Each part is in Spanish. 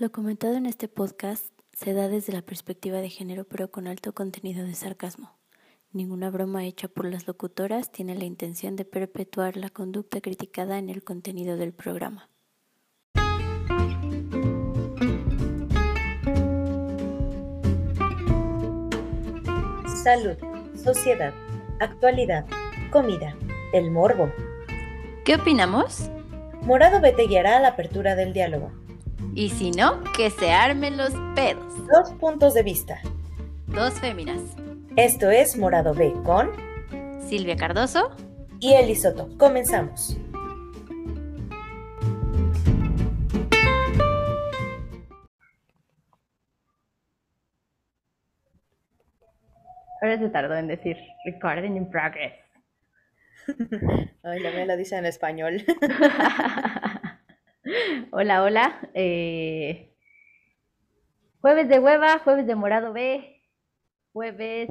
Lo comentado en este podcast se da desde la perspectiva de género pero con alto contenido de sarcasmo. Ninguna broma hecha por las locutoras tiene la intención de perpetuar la conducta criticada en el contenido del programa. Salud, sociedad, actualidad, comida, el morbo. ¿Qué opinamos? Morado B te guiará a la apertura del diálogo. Y si no, que se armen los pedos. Dos puntos de vista. Dos féminas. Esto es Morado B con Silvia Cardoso y Eli Soto. Comenzamos. Ahora se tardó en decir recording in progress. Ay, la mía la dice en español. hola, hola. Eh, jueves de hueva, jueves de morado B, jueves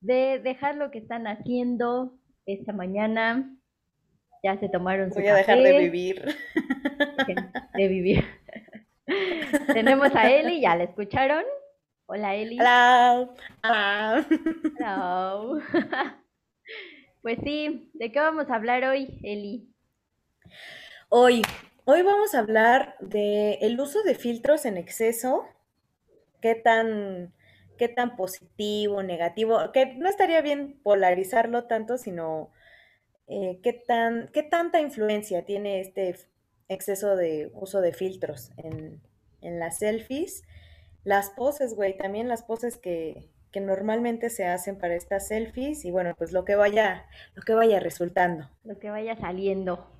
de dejar lo que están haciendo esta mañana. Ya se tomaron su Voy a dejar de vivir. De vivir. Tenemos a Eli, ya la escucharon. Hola Eli. Hola. Hola. Hello. Pues sí, ¿de qué vamos a hablar hoy, Eli? Hoy, hoy vamos a hablar de el uso de filtros en exceso. ¿Qué tan, qué tan positivo, negativo? Que no estaría bien polarizarlo tanto, sino eh, qué tan, qué tanta influencia tiene este exceso de uso de filtros en, en las selfies. Las poses, güey, también las poses que, que normalmente se hacen para estas selfies y bueno, pues lo que vaya, lo que vaya resultando. Lo que vaya saliendo.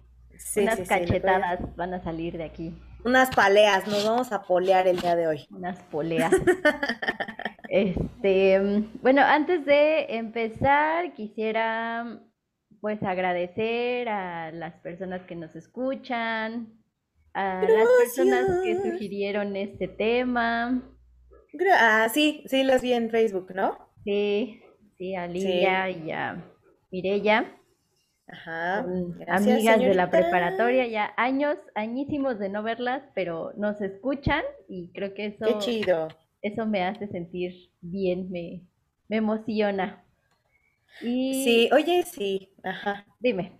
Unas cachetadas van a salir de aquí. Unas paleas, nos vamos a polear el día de hoy. Unas poleas. este, bueno, antes de empezar, quisiera pues agradecer a las personas que nos escuchan, a las personas que sugirieron este tema. Ah, sí, sí, las vi en Facebook, ¿no? Sí, sí, a Lilia y a Mirella. Ajá. amigas de la preparatoria, ya años, añísimos de no verlas, pero nos escuchan y creo que eso. Qué chido. Eso me hace sentir bien, me, me emociona. Y... Sí, oye, sí, ajá. Dime.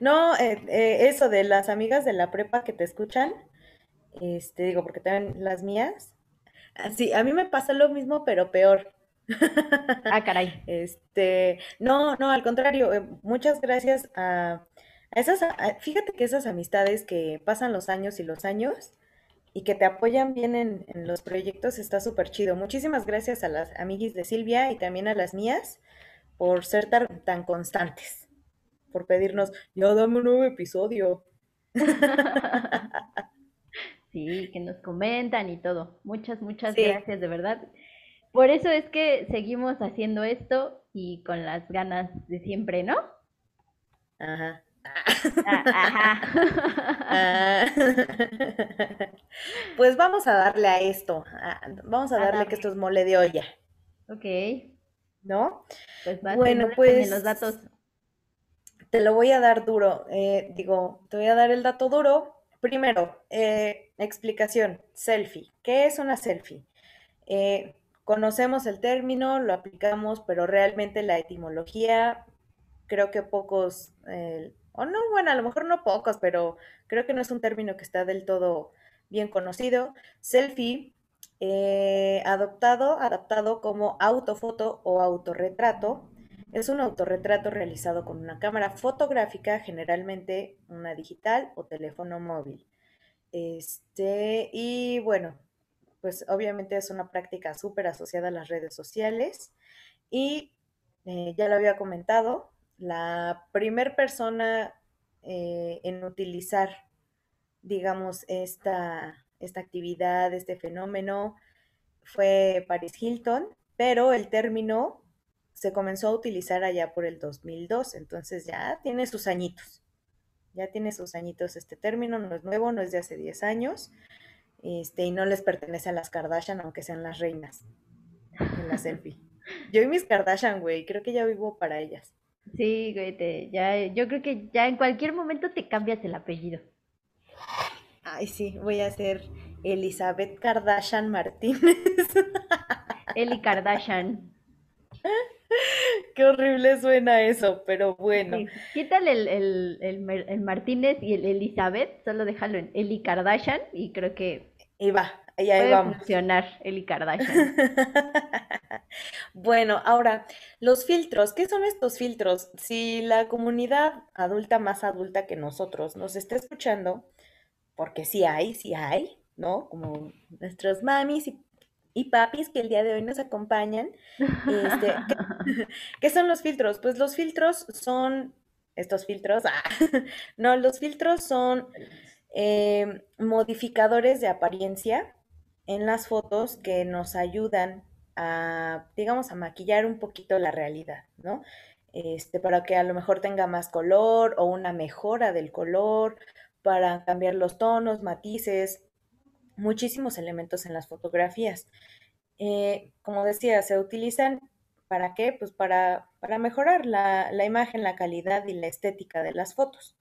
No, eh, eh, eso de las amigas de la prepa que te escuchan, este, digo, porque también las mías, Sí, a mí me pasa lo mismo, pero peor. Ah, caray. Este, no, no, al contrario, eh, muchas gracias a, esas, fíjate que esas amistades que pasan los años y los años y que te apoyan bien en, los proyectos está súper chido. Muchísimas gracias a las amiguis de Silvia y también a las mías por ser tan, tan constantes, por pedirnos, ya dame un nuevo episodio. Sí, que nos comentan y todo. Muchas, muchas gracias, de verdad. Por eso es que seguimos haciendo esto y con las ganas de siempre, ¿no? Ajá. Ah, ajá. Pues vamos a darle a esto. Vamos a darle que esto es mole de olla. Ok. ¿No? Pues bueno, pues los datos. Te lo voy a dar duro. Eh, digo, te voy a dar el dato duro Primero, eh, explicación, selfie. ¿Qué es una selfie? Eh, conocemos el término, lo aplicamos, pero realmente la etimología, creo que pocos, eh, o no, bueno, a lo mejor no pocos, pero creo que no es un término que está del todo bien conocido. Selfie, adoptado, adaptado como autofoto o autorretrato, es un autorretrato realizado con una cámara fotográfica, generalmente una digital o teléfono móvil. Este, y bueno, pues obviamente es una práctica súper asociada a las redes sociales. Y eh, ya lo había comentado, la primer persona eh, en utilizar, digamos, esta, esta actividad, este fenómeno, fue Paris Hilton, pero el término se comenzó a utilizar allá por el 2002, entonces ya tiene sus añitos, ya tiene sus añitos este término, no es nuevo, no es de hace 10 años, este, y no les pertenece a las Kardashian, aunque sean las reinas en la selfie. Yo y mis Kardashian, güey, creo que ya vivo para ellas. Sí, güey, ya, yo creo que ya en cualquier momento te cambias el apellido. Ay, sí, voy a ser Elizabeth Kardashian Martínez. Eli Kardashian. Qué horrible suena eso, pero bueno. Quítale el, el, Martínez y el Elizabeth, solo déjalo en Eli Kardashian y creo que y va, ahí puede funcionar Eli Kardashian. bueno, ahora, los filtros, ¿qué son estos filtros? Si la comunidad adulta más adulta que nosotros nos está escuchando, porque sí hay, sí hay, ¿no? Como nuestros mamis y y papis que el día de hoy nos acompañan. Este, ¿qué, son los filtros? Pues los filtros son, estos filtros, ah, no, los filtros son em, modificadores de apariencia en las fotos que nos ayudan a, digamos, a maquillar un poquito la realidad, ¿no? Este, para que a lo mejor tenga más color o una mejora del color, para cambiar los tonos, matices, muchísimos elementos en las fotografías. Eh, como decía, se utilizan para qué? Pues para, para mejorar la, imagen, la calidad y la estética de las fotos.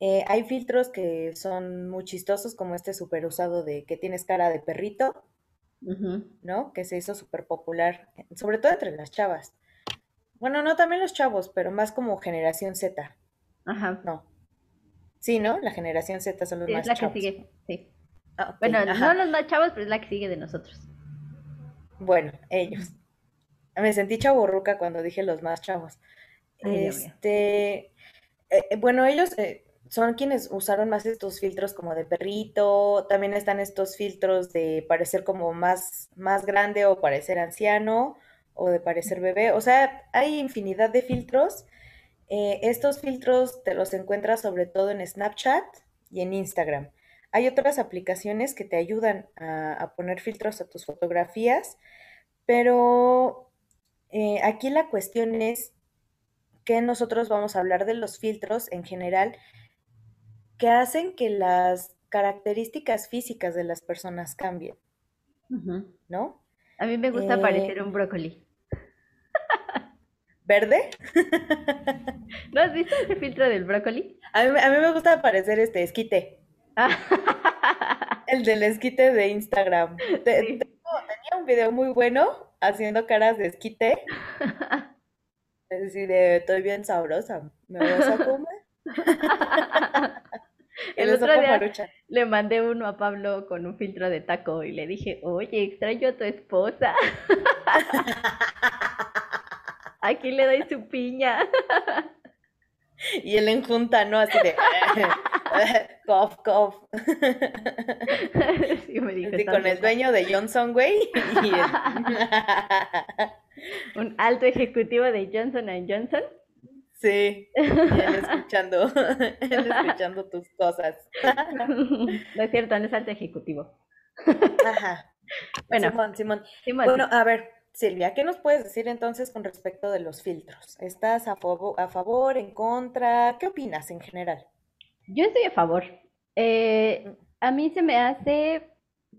Eh, hay filtros que son muy chistosos, como este super usado de que tienes cara de perrito, ¿no? Que se hizo súper popular, sobre todo entre las chavas. Bueno, no también los chavos, pero más como generación Z. Ajá. No. Sí, ¿no? La generación Z son los más es la que sigue, sí. Ah, bueno, no los más chavos, pero es la que sigue de nosotros. Bueno, ellos. Me sentí chaburruca cuando dije los más chavos. este, eh, bueno, ellos eh, son quienes usaron más estos filtros como de perrito. También están estos filtros de parecer como más, más grande o parecer anciano o de parecer bebé. O sea, hay infinidad de filtros. Eh, estos filtros te los encuentras sobre todo en Snapchat y en Instagram. Hay otras aplicaciones que te ayudan a, poner filtros a tus fotografías, pero eh, aquí la cuestión es que nosotros vamos a hablar de los filtros en general que hacen que las características físicas de las personas cambien, ¿no? A mí me gusta parecer eh, un brócoli. ¿Verde? ¿No has visto ese filtro del brócoli? A mí, a mí me gusta parecer este esquite. El del esquite de Instagram. tenía un video muy bueno haciendo caras de esquite. Es decir, estoy bien sabrosa. ¿Me vas a comer? El otro día le mandé uno a Pablo con un filtro de taco y le dije, oye, extraño a tu esposa. Aquí le doy su piña. Y él en junta, ¿no? Así de... Sí, me dijo, con el dueño de Johnson, güey. Un alto ejecutivo de Johnson Johnson. Sí, él escuchando, él escuchando tus cosas. No es cierto, no es alto ejecutivo. Ajá. Bueno, Simón, Simón. Simón. Bueno, a ver, Silvia, ¿qué nos puedes decir entonces con respecto de los filtros? ¿Estás a, favor, a favor, en contra? ¿Qué opinas en general? Yo estoy a favor. Eh, a mí se me hace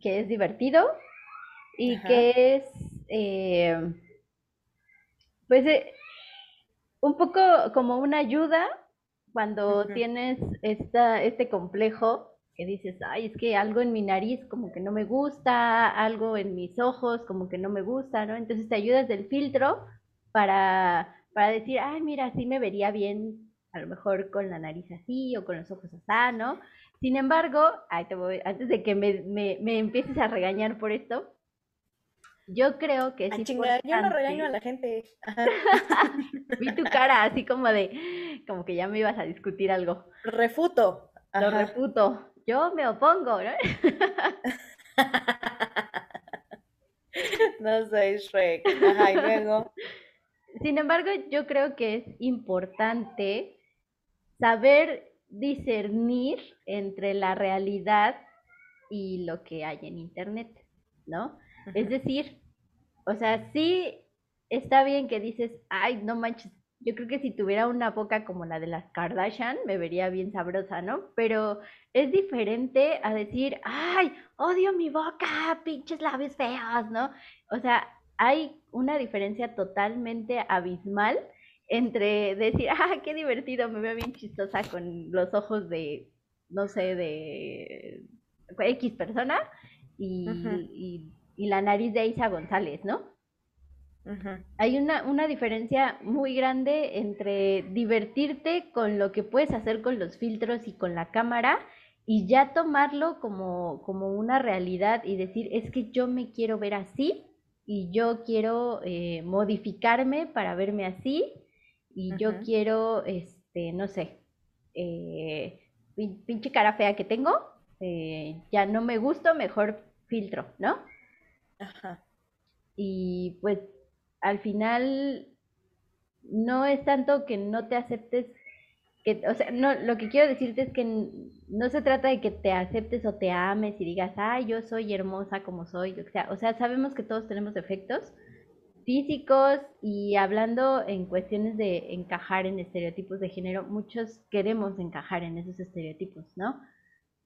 que es divertido y que es, eh, pues, eh, un poco como una ayuda cuando tienes esta, este complejo que dices, ay, es que algo en mi nariz como que no me gusta, algo en mis ojos como que no me gusta, ¿no? Entonces te ayudas del filtro para, para decir, ay, mira, sí me vería bien, a lo mejor con la nariz así o con los ojos así, ¿no? Sin embargo, te voy, antes de que me, me, me empieces a regañar por esto, yo creo que es importante. Yo no regaño a la gente. Vi tu cara así como de, como que ya me ibas a discutir algo. Refuto. Lo refuto yo me opongo, ¿no? no soy Shrek. Ajá, y luego. Sin embargo, yo creo que es importante saber discernir entre la realidad y lo que hay en Internet, ¿no? Es decir, o sea, sí está bien que dices, ay, no manches, yo creo que si tuviera una boca como la de las Kardashian, me vería bien sabrosa, ¿no? Pero es diferente a decir, ay, odio mi boca, pinches labios feos, ¿no? O sea, hay una diferencia totalmente abismal entre decir, ah, qué divertido, me veo bien chistosa con los ojos de, no sé, de X persona y, la nariz de Isa González, ¿no? Hay una, una diferencia muy grande entre divertirte con lo que puedes hacer con los filtros y con la cámara y ya tomarlo como, como una realidad y decir, es que yo me quiero ver así y yo quiero eh, modificarme para verme así y yo quiero, este, no sé, eh, pinche cara fea que tengo, eh, ya no me gusto, mejor filtro, ¿no? Ajá. Y pues al final no es tanto que no te aceptes, que, o sea, no, lo que quiero decirte es que no se trata de que te aceptes o te ames y digas, ay, yo soy hermosa como soy, o sea, o sea, sabemos que todos tenemos defectos físicos y hablando en cuestiones de encajar en estereotipos de género, muchos queremos encajar en esos estereotipos, ¿no?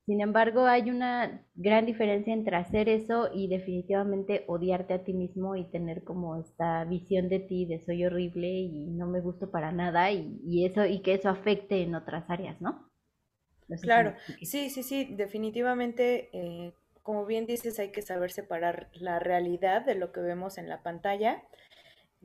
Sin embargo, hay una gran diferencia entre hacer eso y definitivamente odiarte a ti mismo y tener como esta visión de ti de soy horrible y no me gusto para nada y, eso y que eso afecte en otras áreas, ¿no? claro, sí, sí, sí, definitivamente, eh, como bien dices, hay que saber separar la realidad de lo que vemos en la pantalla.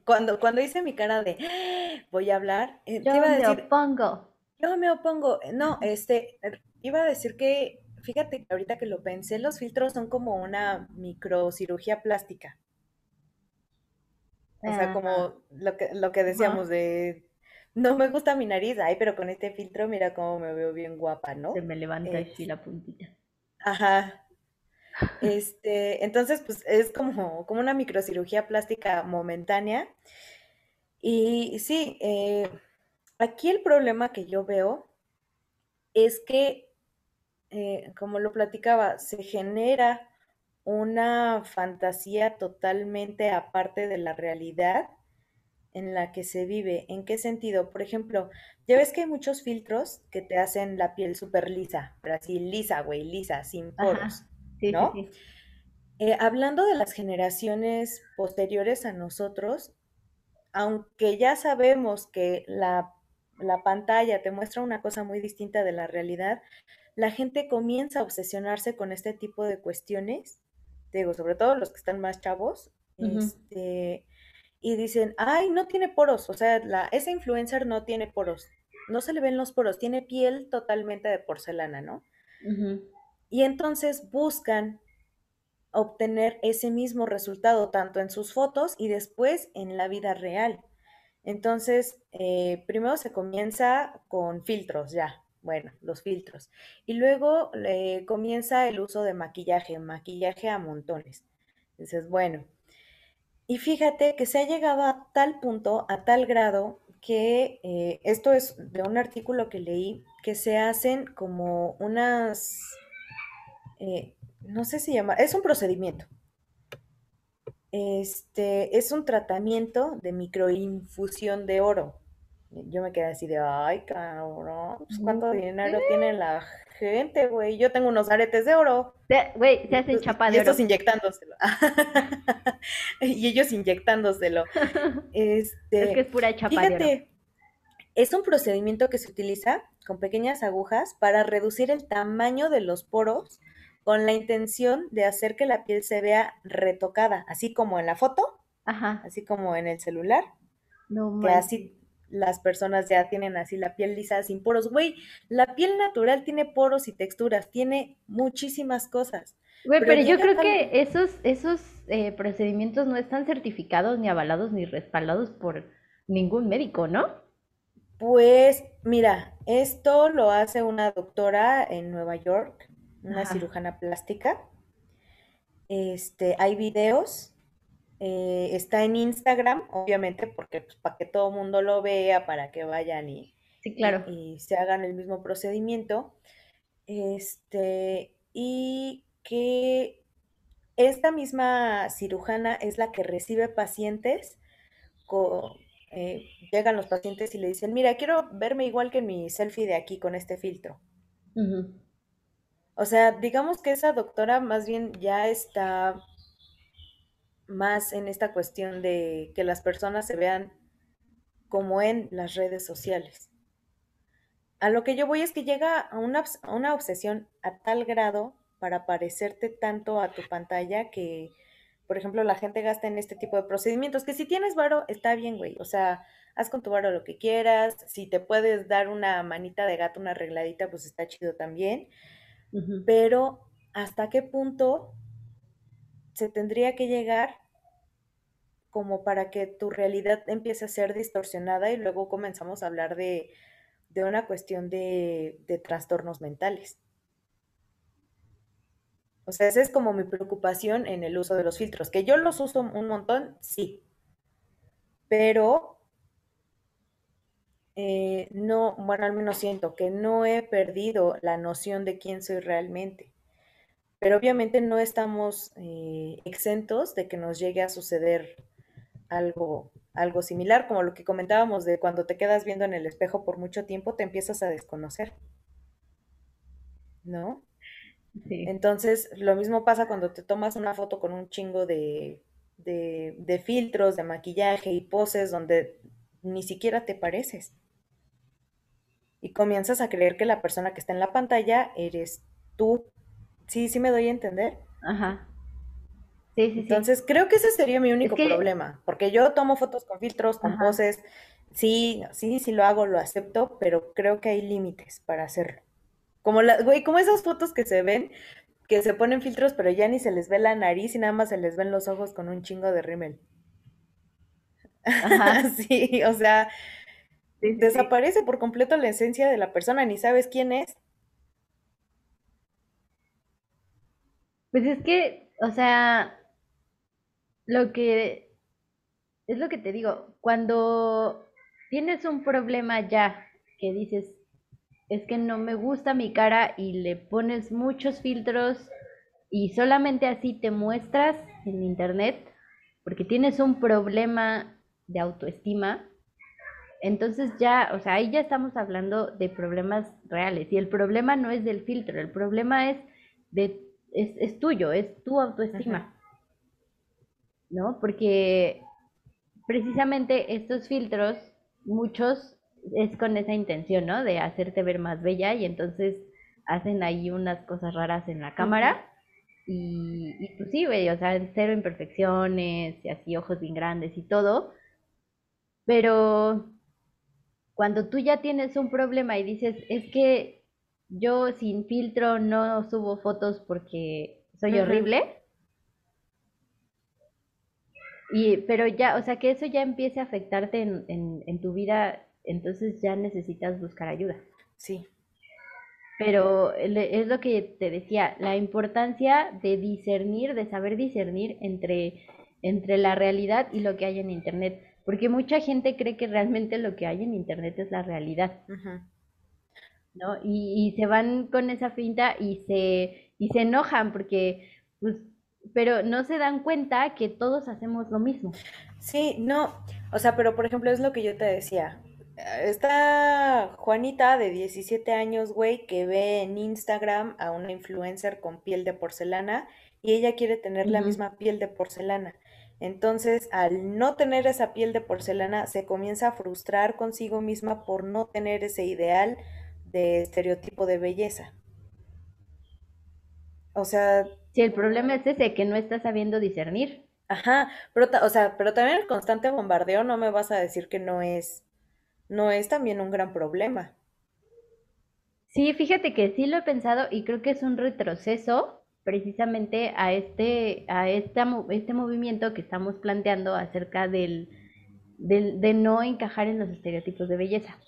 Cuando, cuando hice mi cara de ¡Ah! voy a hablar, eh, yo me opongo. Yo me opongo. No, este, Iba a decir que, fíjate que ahorita que lo pensé, los filtros son como una microcirugía plástica. O sea, como lo que, lo que decíamos de, no me gusta mi nariz, ay, pero con este filtro mira cómo me veo bien guapa, ¿no? Se me levanta así la puntita. Ajá. Este, entonces, pues es como, como una microcirugía plástica momentánea. Y sí, eh, aquí el problema que yo veo es que eh, como lo platicaba, se genera una fantasía totalmente aparte de la realidad en la que se vive. ¿En qué sentido? Por ejemplo, ya ves que hay muchos filtros que te hacen la piel súper lisa, pero así lisa, güey, lisa, sin poros, ¿no? Eh, hablando de las generaciones posteriores a nosotros, aunque ya sabemos que la, la pantalla te muestra una cosa muy distinta de la realidad, la gente comienza a obsesionarse con este tipo de cuestiones, digo, sobre todo los que están más chavos, este, y dicen, ay, no tiene poros, o sea, la, ese influencer no tiene poros, no se le ven los poros, tiene piel totalmente de porcelana, ¿no? Y entonces buscan obtener ese mismo resultado tanto en sus fotos y después en la vida real. Entonces, eh, primero se comienza con filtros ya, bueno, los filtros. Y luego le comienza el uso de maquillaje, maquillaje a montones. Dices, bueno, y fíjate que se ha llegado a tal punto, a tal grado, que eh, esto es de un artículo que leí, que se hacen como unas, eh, no sé si llama, es un procedimiento. Este es un tratamiento de microinfusión de oro. Yo me quedé así de, ay, cabrón, pues, ¿cuánto dinero tiene la gente, güey? Yo tengo unos aretes de oro. Güey, se hacen chapa de y estos inyectándoselo. y ellos inyectándoselo. Este, es que es pura chapa fíjate, Es un procedimiento que se utiliza con pequeñas agujas para reducir el tamaño de los poros con la intención de hacer que la piel se vea retocada, así como en la foto, Ajá. así como en el celular. No, que así las personas ya tienen así la piel lisa sin poros. Güey, la piel natural tiene poros y texturas, tiene muchísimas cosas. Güey, pero, yo creo que esos, esos eh, procedimientos no están certificados, ni avalados, ni respaldados por ningún médico, ¿no? Pues mira, esto lo hace una doctora en Nueva York, una cirujana plástica. Este, hay videos eh, está en Instagram, obviamente, porque pues, para que todo el mundo lo vea, para que vayan y, claro. y, se hagan el mismo procedimiento. Este, y que esta misma cirujana es la que recibe pacientes, eh, llegan los pacientes y le dicen, mira, quiero verme igual que mi selfie de aquí con este filtro. O sea, digamos que esa doctora más bien ya está más en esta cuestión de que las personas se vean como en las redes sociales. A lo que yo voy es que llega a una, obsesión a tal grado para parecerte tanto a tu pantalla que, por ejemplo, la gente gasta en este tipo de procedimientos, que si tienes varo, está bien, güey, o sea, haz con tu varo lo que quieras, si te puedes dar una manita de gato, una arregladita, pues está chido también, pero ¿hasta qué punto se tendría que llegar como para que tu realidad empiece a ser distorsionada y luego comenzamos a hablar de, una cuestión de, de, trastornos mentales. O sea, esa es como mi preocupación en el uso de los filtros, que yo los uso un montón, sí, pero eh, no, bueno, al menos siento que no he perdido la noción de quién soy realmente. Pero obviamente no estamos eh, exentos de que nos llegue a suceder algo, algo similar, como lo que comentábamos de cuando te quedas viendo en el espejo por mucho tiempo, te empiezas a desconocer. ¿No? Sí. Entonces, lo mismo pasa cuando te tomas una foto con un chingo de, de, de filtros, de maquillaje y poses donde ni siquiera te pareces. Y comienzas a creer que la persona que está en la pantalla eres tú. Sí, sí me doy a entender. Ajá. Entonces, creo que ese sería mi único problema, porque yo tomo fotos con filtros, con poses, sí, sí, sí lo hago, lo acepto, pero creo que hay límites para hacerlo. Como la, güey, como esas fotos que se ven, que se ponen filtros, pero ya ni se les ve la nariz y nada más se les ven los ojos con un chingo de rímel. Ajá. sí, o sea, desaparece por completo la esencia de la persona, ni sabes quién es. Pues es que, o sea, lo que es lo que te digo, cuando tienes un problema ya que dices, es que no me gusta mi cara y le pones muchos filtros y solamente así te muestras en internet porque tienes un problema de autoestima, entonces ya, o sea, ahí ya estamos hablando de problemas reales y el problema no es del filtro, el problema es de es, tuyo, es tu autoestima. ¿no? Porque precisamente estos filtros, muchos es con esa intención, ¿no? De hacerte ver más bella y entonces hacen ahí unas cosas raras en la cámara. Y, y pues sí, o sea, cero imperfecciones y así ojos bien grandes y todo. Pero cuando tú ya tienes un problema y dices, es que yo sin filtro no subo fotos porque soy horrible, y, pero ya, o sea, que eso ya empiece a afectarte en, en, tu vida, entonces ya necesitas buscar ayuda. Sí. Pero es lo que te decía, la importancia de discernir, de saber discernir entre, entre la realidad y lo que hay en Internet. Porque mucha gente cree que realmente lo que hay en Internet es la realidad. ¿No? Y, y, se van con esa finta y se, y se enojan porque pues pero no se dan cuenta que todos hacemos lo mismo. Sí, no, o sea, pero por ejemplo es lo que yo te decía. Está Juanita de 17 años, güey, que ve en Instagram a una influencer con piel de porcelana y ella quiere tener la misma piel de porcelana. Entonces, al no tener esa piel de porcelana, se comienza a frustrar consigo misma por no tener ese ideal de estereotipo de belleza. O sea, si el problema es ese, que no estás sabiendo discernir. Ajá, pero, o sea, pero también el constante bombardeo no me vas a decir que no es, no es también un gran problema. Sí, fíjate que sí lo he pensado y creo que es un retroceso precisamente a este, a esta, este movimiento que estamos planteando acerca del, del, de no encajar en los estereotipos de belleza.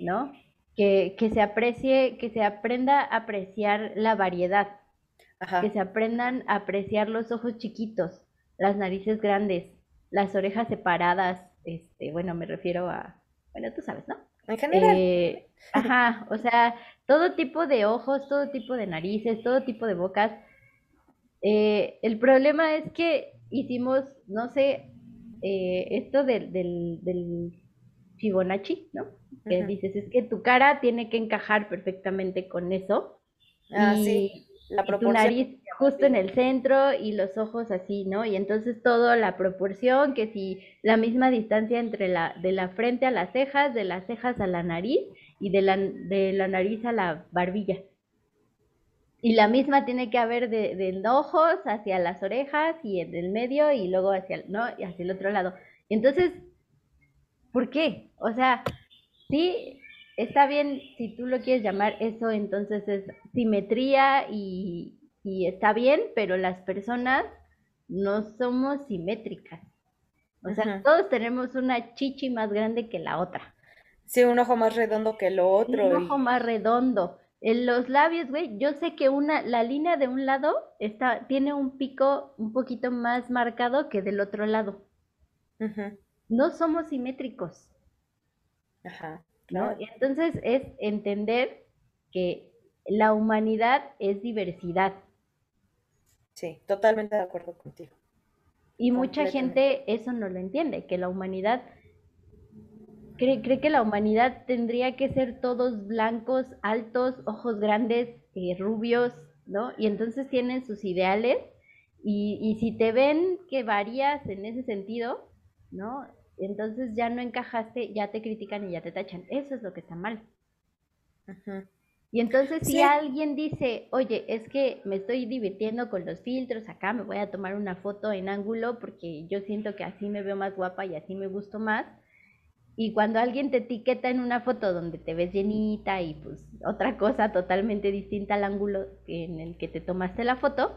¿No? Que, que se aprecie, que se aprenda a apreciar la variedad, que se aprendan a apreciar los ojos chiquitos, las narices grandes, las orejas separadas, este, bueno, me refiero a, bueno, tú sabes, ¿no? En general. Eh, ajá, o sea, todo tipo de ojos, todo tipo de narices, todo tipo de bocas. Eh, el problema es que hicimos, no sé, eh, esto del, del, Fibonacci, ¿no? Que dices, es que tu cara tiene que encajar perfectamente con eso. Ah, sí la tu nariz justo en el centro y los ojos así, ¿no? Y entonces todo la proporción, que si la misma distancia entre la, de la frente a las cejas, de las cejas a la nariz y de la, de la nariz a la barbilla. Y la misma tiene que haber de, de ojos hacia las orejas y en el medio y luego hacia, ¿no? y hacia el otro lado. Entonces, ¿por qué? O sea, sí, está bien si tú lo quieres llamar eso, entonces es simetría y, y está bien, pero las personas no somos simétricas. O sea, todos tenemos una chichi más grande que la otra. Sí, un ojo más redondo que el otro. Un ojo más redondo. En los labios, güey, yo sé que una, la línea de un lado está, tiene un pico un poquito más marcado que del otro lado. No somos simétricos. Ajá. ¿no? Y entonces es entender que la humanidad es diversidad. Sí, totalmente de acuerdo contigo. Y mucha gente eso no lo entiende, que la humanidad cree, cree, que la humanidad tendría que ser todos blancos, altos, ojos grandes, eh, rubios, ¿no? Y entonces tienen sus ideales y, y, si te ven que varías en ese sentido, ¿no? Entonces ya no encajaste, ya te critican y ya te tachan. Eso es lo que está mal. Y entonces si alguien dice, oye, es que me estoy divirtiendo con los filtros, acá me voy a tomar una foto en ángulo porque yo siento que así me veo más guapa y así me gusto más, y cuando alguien te etiqueta en una foto donde te ves llenita y pues otra cosa totalmente distinta al ángulo en el que te tomaste la foto,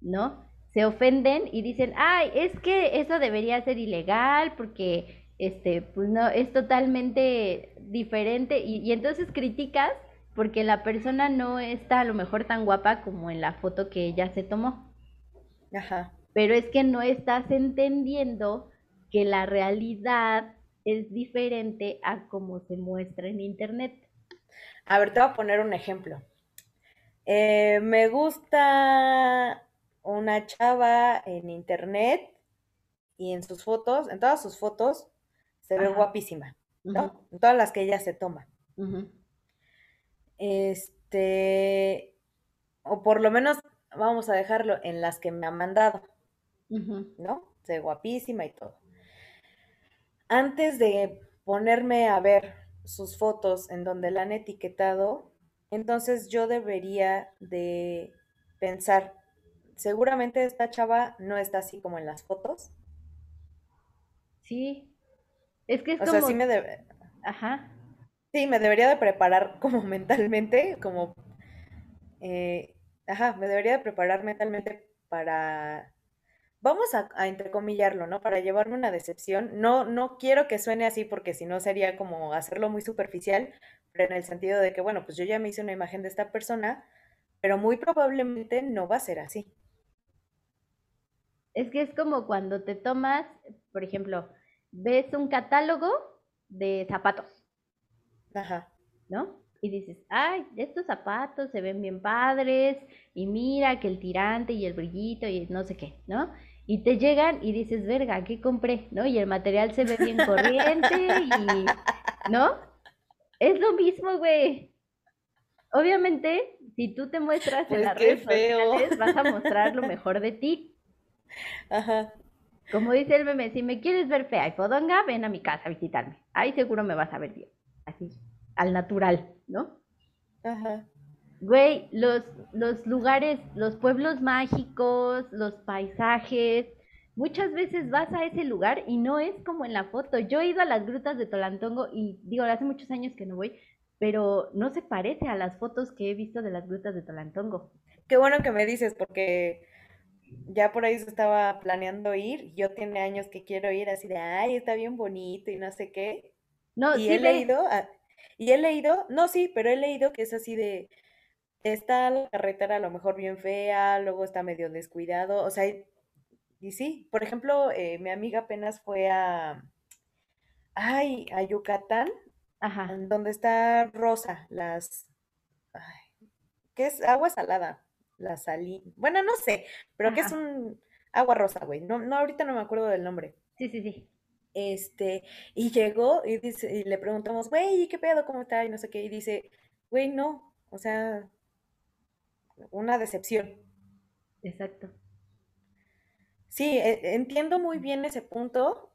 ¿no? Se ofenden y dicen, ay, es que eso debería ser ilegal porque, este, pues no, es totalmente diferente y, y entonces criticas porque la persona no está a lo mejor tan guapa como en la foto que ella se tomó. Ajá. Pero es que no estás entendiendo que la realidad es diferente a cómo se muestra en Internet. A ver, te voy a poner un ejemplo. Eh, me gusta una chava en Internet y en sus fotos, en todas sus fotos, se ve guapísima, ¿no? En todas las que ella se toma. Este, o por lo menos vamos a dejarlo en las que me han mandado, ¿no? Se guapísima y todo antes de ponerme a ver sus fotos en donde la han etiquetado, entonces yo debería de pensar, seguramente esta chava no está así como en las fotos. Sí. Es que es o como... sea, sí me debe... Ajá. Sí, me debería de preparar como mentalmente, como... Eh, ajá, me debería de preparar mentalmente para vamos a, entrecomillarlo, ¿no? Para llevarme una decepción. No, no quiero que suene así porque si no sería como hacerlo muy superficial, pero en el sentido de que, bueno, pues yo ya me hice una imagen de esta persona, pero muy probablemente no va a ser así. Es que es como cuando te tomas, por ejemplo, ves un catálogo de zapatos. Ajá. ¿No? Y dices, ay, estos zapatos se ven bien padres, y mira que el tirante y el brillito y no sé qué, ¿no? y te llegan y dices, verga, ¿qué compré? ¿No? Y el material se ve bien corriente y, ¿no? Es lo mismo, güey. Obviamente, si tú te muestras en las redes feo. sociales, vas a mostrar lo mejor de ti. Ajá. Como dice el meme, si me quieres ver fea y podonga, ven a mi casa a visitarme. Ahí seguro me vas a ver bien. Así, al natural, ¿no? Ajá. Güey, los, los lugares, los pueblos mágicos, los paisajes, muchas veces vas a ese lugar y no es como en la foto. Yo he ido a las grutas de Tolantongo y digo, hace muchos años que no voy, pero no se parece a las fotos que he visto de las grutas de Tolantongo. Qué bueno que me dices porque ya por ahí se estaba planeando ir. Yo tiene años que quiero ir así de, ay, está bien bonito y no sé qué. No, y sí he leído, ah, y he leído, no, sí, pero he leído que es así de, está la carretera a lo mejor bien fea, luego está medio descuidado, o sea, y, sí, por ejemplo, eh, mi amiga apenas fue a, ay, a Yucatán, Ajá, donde está Rosa, las, ay, ¿qué es? Agua salada, la salí, bueno, no sé, pero que es un agua rosa, güey, no, no, ahorita no me acuerdo del nombre. Sí, sí, sí. Este, y llegó y dice, y le preguntamos, güey, ¿qué pedo? ¿Cómo está? Y no sé qué, y dice, güey, no, o sea, una decepción. Exacto. Sí, e- entiendo muy bien ese punto,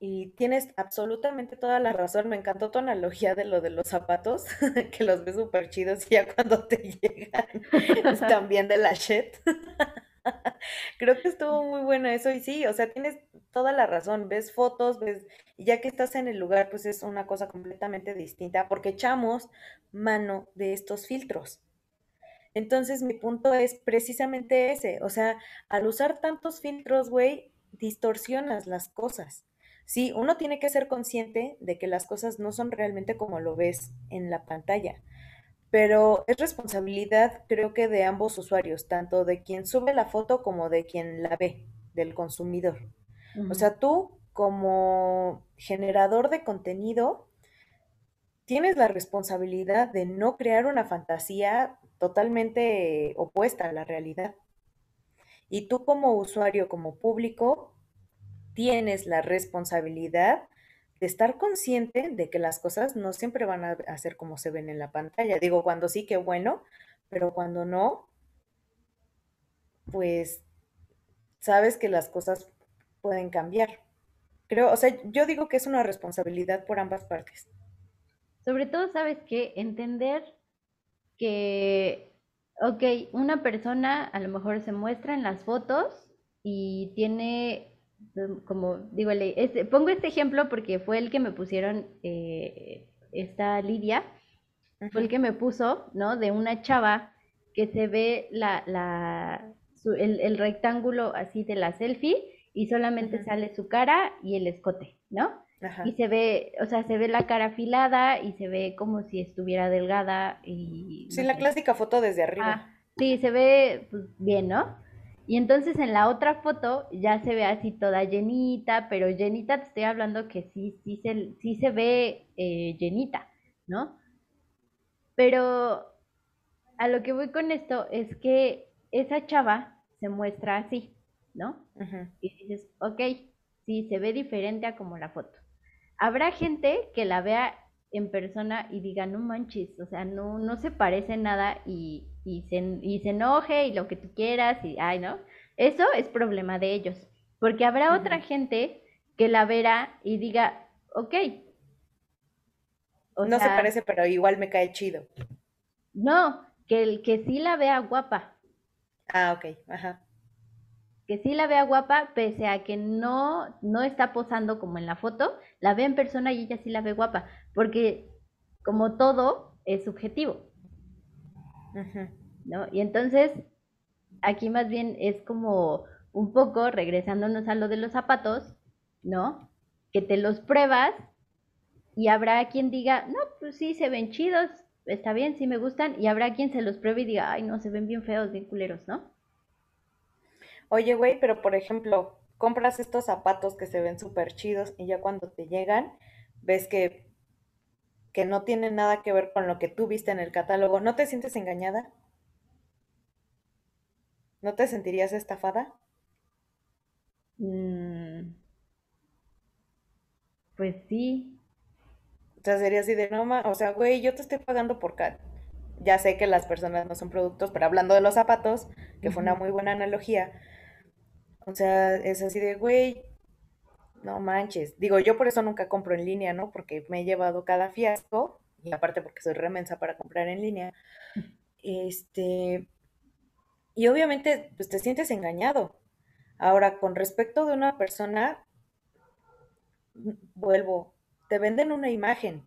Y tienes absolutamente toda la razón. Me encantó tu analogía de lo de los zapatos, que los ves súper chidos y ya cuando te llegan también de la shit. Creo que estuvo muy bueno eso y sí, o sea, tienes toda la razón. Ves fotos, ves, ya que estás en el lugar, pues es una cosa completamente distinta porque echamos mano de estos filtros. Entonces, mi punto es precisamente ese, o sea, al usar tantos filtros, güey, distorsionas las cosas. Sí, uno tiene que ser consciente de que las cosas no son realmente como lo ves en la pantalla, pero es responsabilidad, creo que, de ambos usuarios, tanto de quien sube la foto como de quien la ve, del consumidor. O sea, tú como generador de contenido, tienes la responsabilidad de no crear una fantasía totalmente opuesta a la realidad. Y tú como usuario, como público, tienes la responsabilidad de estar consciente de que las cosas no siempre van a ser como se ven en la pantalla. Digo, cuando sí, qué bueno, pero cuando no, pues sabes que las cosas pueden cambiar. Creo, o sea, yo digo que es una responsabilidad por ambas partes. Sobre todo, sabes que entender que, ok, una persona a lo mejor se muestra en las fotos y tiene como digo, este, pongo este ejemplo porque fue el que me pusieron eh, esta Lidia, fue el que me puso, ¿no? De una chava que se ve la, la el, rectángulo así de la selfie y solamente sale su cara y el escote, ¿no? Y se ve, o sea, se ve la cara afilada y se ve como si estuviera delgada y... Sí, la clásica foto desde arriba. Ah, sí, se ve pues, bien, ¿no? Y entonces en la otra foto ya se ve así toda llenita, pero llenita te estoy hablando que sí, sí se, sí se ve eh, llenita, ¿no? Pero a lo que voy con esto es que esa chava se muestra así, ¿no? Y dices, ok, sí, se ve diferente a como la foto. Habrá gente que la vea en persona y diga, no manches, o sea, no, no se parece nada y, y se, y se enoje y lo que tú quieras y, ay, ¿no? Eso es problema de ellos, porque habrá otra gente que la verá y diga, ok. no se parece, pero igual me cae chido. No, que el que sí la vea guapa. Ah, ok, ajá. Que sí la vea guapa, pese a que no, no está posando como en la foto, la ve en persona y ella sí la ve guapa, porque como todo es subjetivo. ¿no? Y entonces, aquí más bien es como un poco, regresándonos a lo de los zapatos, ¿no? Que te los pruebas y habrá quien diga, no, pues sí, se ven chidos, está bien, sí me gustan, y habrá quien se los pruebe y diga, ay, no, se ven bien feos, bien culeros, ¿no? Oye, güey, pero por ejemplo, compras estos zapatos que se ven súper chidos y ya cuando te llegan, ves que, que no tienen nada que ver con lo que tú viste en el catálogo, ¿no te sientes engañada? ¿No te sentirías estafada? Mm, pues sí. O sea, sería así de no, o sea, güey, yo te estoy pagando por cada... Ya sé que las personas no son productos, pero hablando de los zapatos, que fue una muy buena analogía, o sea, es así de, güey, no manches. Digo, yo por eso nunca compro en línea, ¿no? Porque me he llevado cada fiasco, y aparte porque soy remensa para comprar en línea. Este, y obviamente, pues te sientes engañado. Ahora, con respecto de una persona, vuelvo, te venden una imagen.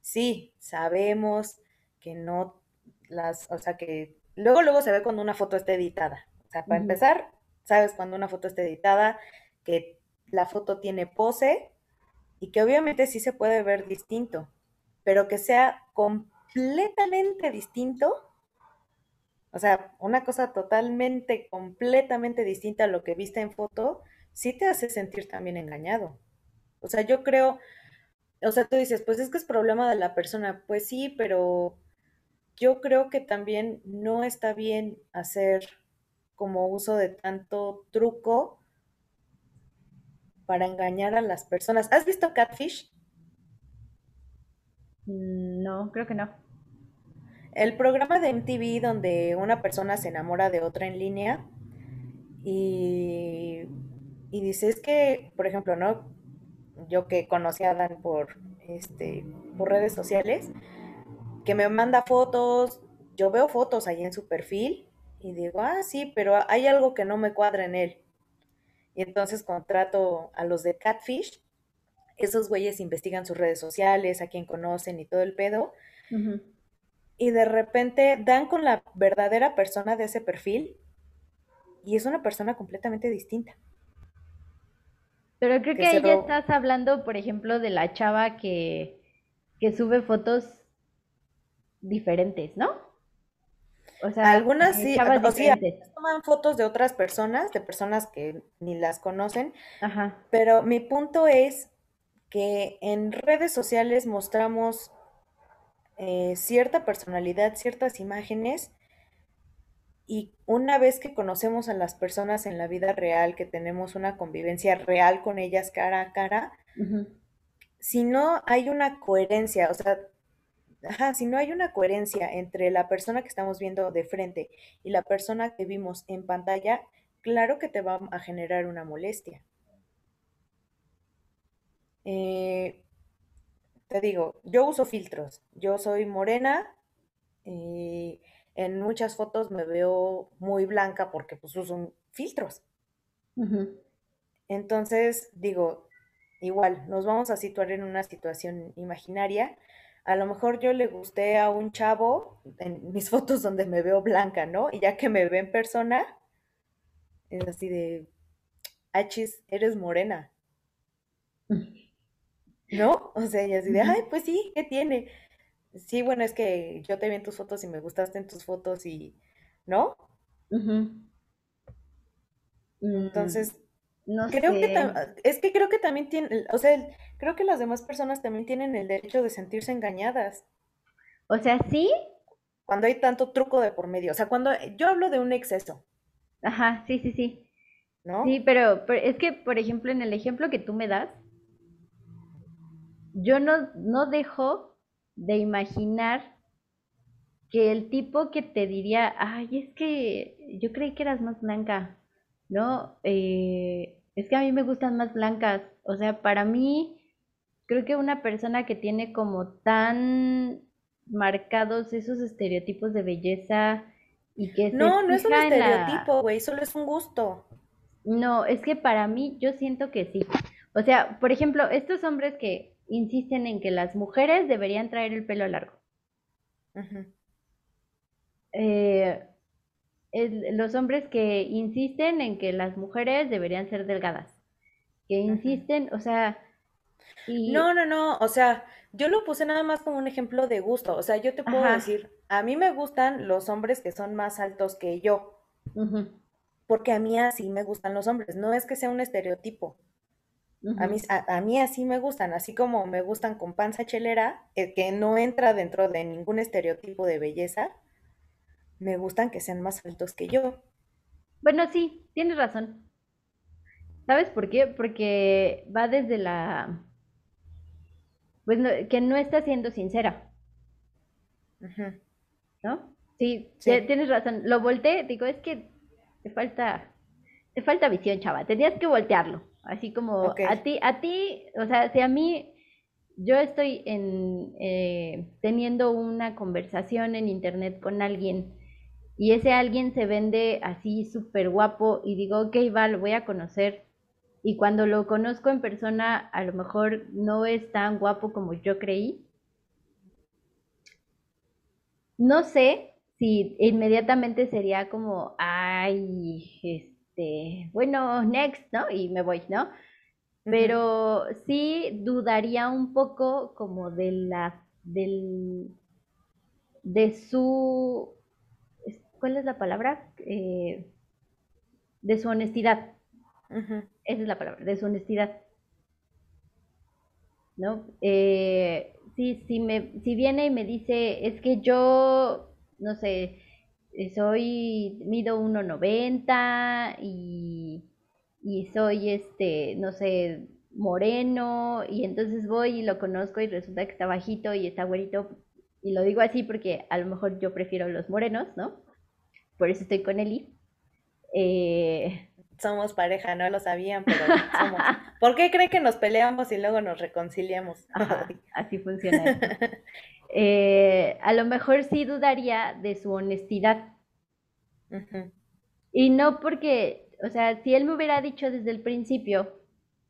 Sí, sabemos que no las, o sea, que luego, luego se ve cuando una foto está editada. O sea, para empezar, sabes cuando una foto está editada, que la foto tiene pose y que obviamente sí se puede ver distinto, pero que sea completamente distinto o sea, una cosa totalmente, completamente distinta a lo que viste en foto, sí te hace sentir también engañado. O sea, yo creo, o sea, tú dices, pues es que es problema de la persona. Pues sí, pero yo creo que también no está bien hacer como uso de tanto truco para engañar a las personas. ¿Has visto Catfish? Mm, no, creo que no. El programa de MTV donde una persona se enamora de otra en línea y, y dice, es que, por ejemplo, ¿no? yo que conocí a Dan por, este, por redes sociales, que me manda fotos, yo veo fotos ahí en su perfil y digo, ah, sí, pero hay algo que no me cuadra en él. Y entonces contrato a los de Catfish, esos güeyes investigan sus redes sociales, a quien conocen y todo el pedo. Y de repente dan con la verdadera persona de ese perfil y es una persona completamente distinta. Pero creo que, ahí ya estás hablando, por ejemplo, de la chava que, que sube fotos diferentes, ¿no? O sea, algunas sí, o sea, toman fotos de otras personas, de personas que ni las conocen, Ajá. pero mi punto es que en redes sociales mostramos eh, cierta personalidad, ciertas imágenes, y una vez que conocemos a las personas en la vida real, que tenemos una convivencia real con ellas cara a cara, si no hay una coherencia, o sea, si no hay una coherencia entre la persona que estamos viendo de frente y la persona que vimos en pantalla, claro que te va a generar una molestia. Eh, te digo, yo uso filtros. Yo soy morena. y en muchas fotos me veo muy blanca porque pues uso filtros. Entonces, digo, igual, nos vamos a situar en una situación imaginaria a lo mejor yo le gusté a un chavo en mis fotos donde me veo blanca, ¿no? Y ya que me ve en persona, es así de, achis, eres morena. ¿No? O sea, y así de, ay, pues sí, ¿qué tiene? Sí, bueno, es que yo te vi en tus fotos y me gustaste en tus fotos y, ¿no? Entonces, no creo que es que creo que también tiene, o sea, creo que las demás personas también tienen el derecho de sentirse engañadas. O sea, sí. Cuando hay tanto truco de por medio, o sea, cuando yo hablo de un exceso. Ajá, sí, sí, sí. ¿No? Sí, pero, es que, por ejemplo, en el ejemplo que tú me das, yo no, no dejo de imaginar que el tipo que te diría, ay, es que yo creí que eras más blanca, ¿no? Eh, es que a mí me gustan más blancas. O sea, para mí, creo que una persona que tiene como tan marcados esos estereotipos de belleza y que... No, no es un estereotipo, güey, solo es un gusto. No, es que para mí yo siento que sí. O sea, por ejemplo, estos hombres que insisten en que las mujeres deberían traer el pelo largo. eh, los hombres que insisten en que las mujeres deberían ser delgadas, que insisten, o sea... No, no, no, o sea, yo lo puse nada más como un ejemplo de gusto, o sea, yo te puedo decir, a mí me gustan los hombres que son más altos que yo, porque a mí así me gustan los hombres, no es que sea un estereotipo. A, mí, a, mí así me gustan, así como me gustan con panza chelera, eh, que no entra dentro de ningún estereotipo de belleza, me gustan que sean más altos que yo. Bueno, sí, tienes razón. ¿Sabes por qué? Porque va desde la... Pues que no está siendo sincera. ¿No? Sí, tienes razón. Lo volteé, digo, es que te falta, te falta visión, chava. Tenías que voltearlo. Así como a ti, a ti, o sea, si a mí yo estoy en, eh, teniendo una conversación en internet con alguien y ese alguien se vende así súper guapo y digo, ok, va, lo voy a conocer. Y cuando lo conozco en persona, a lo mejor no es tan guapo como yo creí. No sé si inmediatamente sería como, ay, este, bueno, next, ¿no? Y me voy, ¿no? Pero sí dudaría un poco como de la, del, de su ¿cuál es la palabra? Eh, de su honestidad. Esa es la palabra, de su honestidad. ¿No? Eh, sí, si, me, si viene y me dice, es que yo, no sé, soy, mido 1,90 y, y soy, este, no sé, moreno, y entonces voy y lo conozco y resulta que está bajito y está güerito, y lo digo así porque a lo mejor yo prefiero los morenos, ¿no? Por eso estoy con Eli. Eh, somos pareja, no lo sabían, pero somos. ¿Por qué cree que nos peleamos y luego nos reconciliamos? así funciona. Eh, a lo mejor sí dudaría de su honestidad. Y no porque, o sea, si él me hubiera dicho desde el principio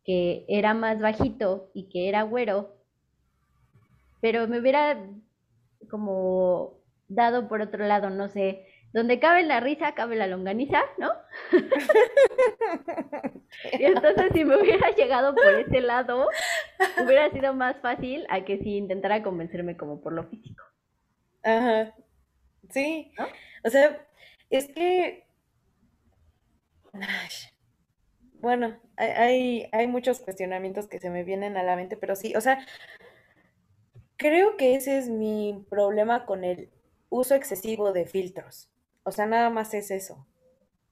que era más bajito y que era güero, pero me hubiera como dado por otro lado, no sé, donde cabe la risa, cabe la longaniza, ¿no? y entonces si me hubiera llegado por ese lado, hubiera sido más fácil a que si intentara convencerme como por lo físico. Ajá. Sí. O sea, es que... Bueno, hay, hay muchos cuestionamientos que se me vienen a la mente, pero sí, o sea, creo que ese es mi problema con el uso excesivo de filtros. O sea, nada más es eso.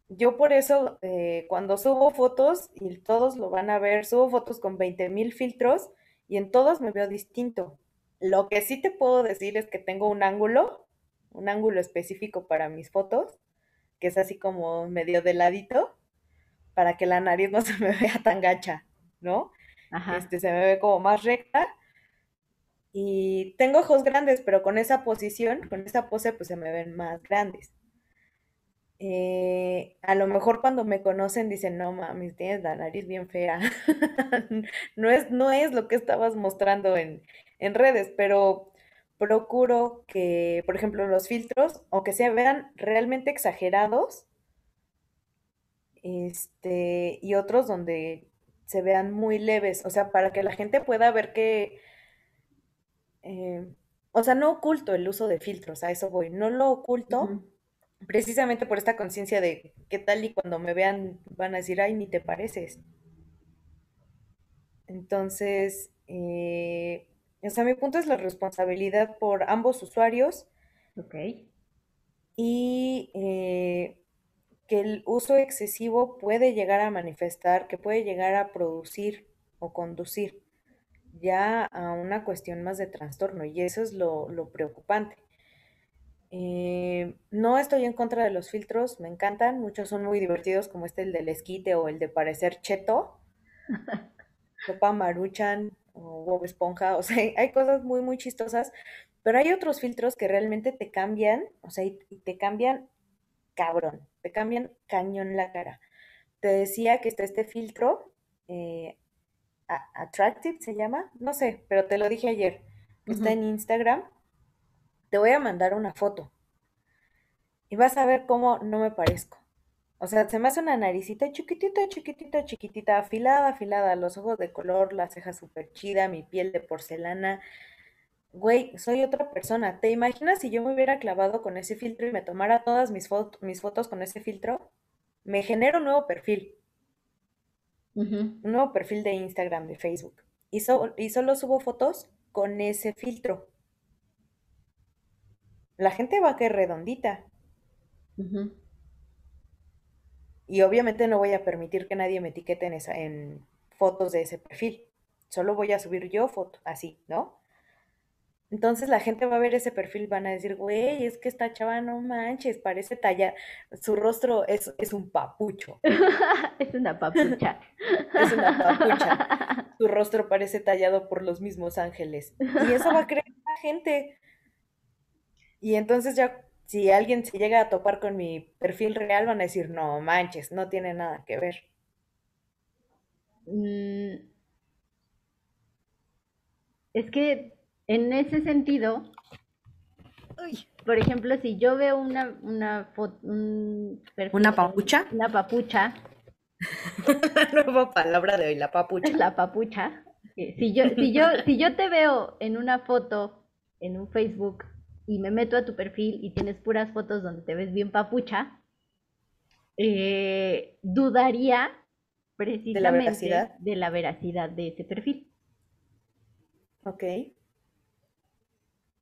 Yo por eso, eh, cuando subo fotos, y todos lo van a ver, subo fotos con 20 mil filtros y en todos me veo distinto. Lo que sí te puedo decir es que tengo un ángulo, un ángulo específico para mis fotos, que es así como medio de ladito, para que la nariz no se me vea tan gacha, ¿no? Este, se me ve como más recta. Y tengo ojos grandes, pero con esa posición, con esa pose, pues se me ven más grandes. Eh, a lo mejor cuando me conocen dicen, no mames, tienes la nariz bien fea. no, es, no es lo que estabas mostrando en, en redes, pero procuro que, por ejemplo, los filtros, aunque se vean realmente exagerados, este, y otros donde se vean muy leves, o sea, para que la gente pueda ver que, eh, o sea, no oculto el uso de filtros, a eso voy, no lo oculto precisamente por esta conciencia de qué tal y cuando me vean van a decir, ay, ni te pareces. Entonces, eh, o sea, mi punto es la responsabilidad por ambos usuarios. Ok. Y eh, que el uso excesivo puede llegar a manifestar, que puede llegar a producir o conducir ya a una cuestión más de trastorno. Y eso es lo, lo preocupante. Eh, no estoy en contra de los filtros, me encantan, muchos son muy divertidos, como este el del esquite o el de parecer cheto, Sopa Maruchan o Bob Esponja, o sea, hay cosas muy, muy chistosas, pero hay otros filtros que realmente te cambian, o sea, y, te cambian cabrón, te cambian cañón la cara. Te decía que está este filtro, eh, Attractive se llama, no sé, pero te lo dije ayer, está en Instagram te voy a mandar una foto y vas a ver cómo no me parezco. O sea, se me hace una naricita chiquitita, chiquitita, chiquitita, afilada, afilada, los ojos de color, la ceja súper chida, mi piel de porcelana. Güey, soy otra persona. ¿Te imaginas si yo me hubiera clavado con ese filtro y me tomara todas mis, mis fotos con ese filtro? Me genero un nuevo perfil. Un nuevo perfil de Instagram, de Facebook. Y, y solo subo fotos con ese filtro la gente va a caer redondita. Y obviamente no voy a permitir que nadie me etiquete en, esa, en fotos de ese perfil. Solo voy a subir yo fotos, así, ¿no? Entonces la gente va a ver ese perfil, van a decir, güey, es que esta chava no manches, parece talla, su rostro es, es un papucho. es una papucha. es una papucha. Su rostro parece tallado por los mismos ángeles. Y eso va a creer la gente. Y entonces ya, si alguien se llega a topar con mi perfil real, van a decir, no manches, no tiene nada que ver. Mm. es que en ese sentido, por ejemplo, si yo veo una, una un perfil, ¿Una papucha? Una papucha. Nueva palabra de hoy, la papucha. La papucha. Si yo, si yo, si yo te veo en una foto en un Facebook y me meto a tu perfil y tienes puras fotos donde te ves bien papucha, eh, dudaría precisamente ¿De la, veracidad? de ese perfil. Ok.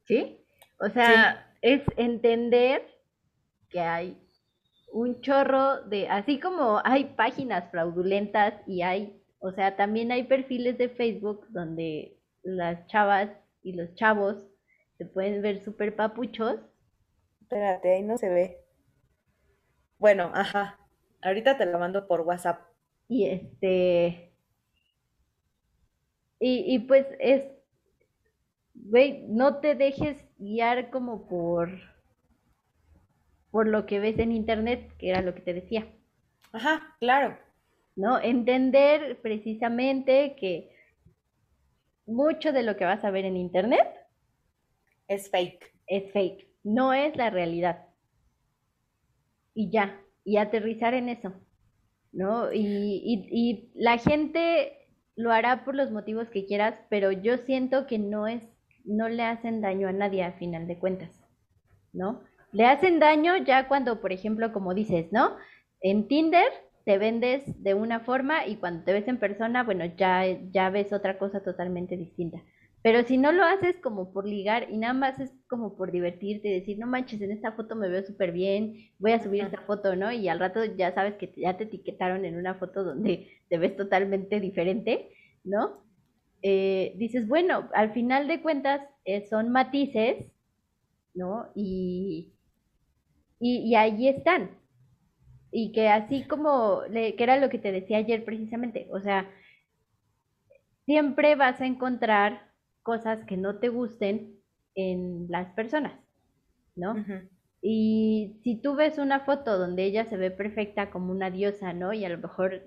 ¿Sí? O sea, es entender que hay un chorro de, así como hay páginas fraudulentas y hay, o sea, también hay perfiles de Facebook donde las chavas y los chavos se pueden ver súper papuchos. Espérate, ahí no se ve. Bueno, ajá. Ahorita te lo mando por WhatsApp. Y este. Y, y pues es. Güey, no te dejes guiar como por. por lo que ves en internet, que era lo que te decía. Ajá, claro. ¿No? Entender precisamente que mucho de lo que vas a ver en internet es fake. Es fake. No es la realidad. Y ya, y aterrizar en eso, ¿no? Y, y, y la gente lo hará por los motivos que quieras, pero yo siento que no es, no le hacen daño a nadie a final de cuentas, ¿no? Le hacen daño ya cuando, por ejemplo, como dices, ¿no? En Tinder te vendes de una forma y cuando te ves en persona, bueno, ya, ya ves otra cosa totalmente distinta. Pero si no lo haces como por ligar y nada más es como por divertirte y decir, no manches, en esta foto me veo súper bien, voy a subir esta foto, ¿no? Y al rato ya sabes que ya te etiquetaron en una foto donde te ves totalmente diferente, ¿no? Eh, dices, bueno, al final de cuentas eh, son matices, ¿no? Y, y, y, ahí están. Y que así como, le, que era lo que te decía ayer precisamente, o sea, siempre vas a encontrar cosas que no te gusten en las personas, ¿no? Y si tú ves una foto donde ella se ve perfecta como una diosa, ¿no? Y a lo mejor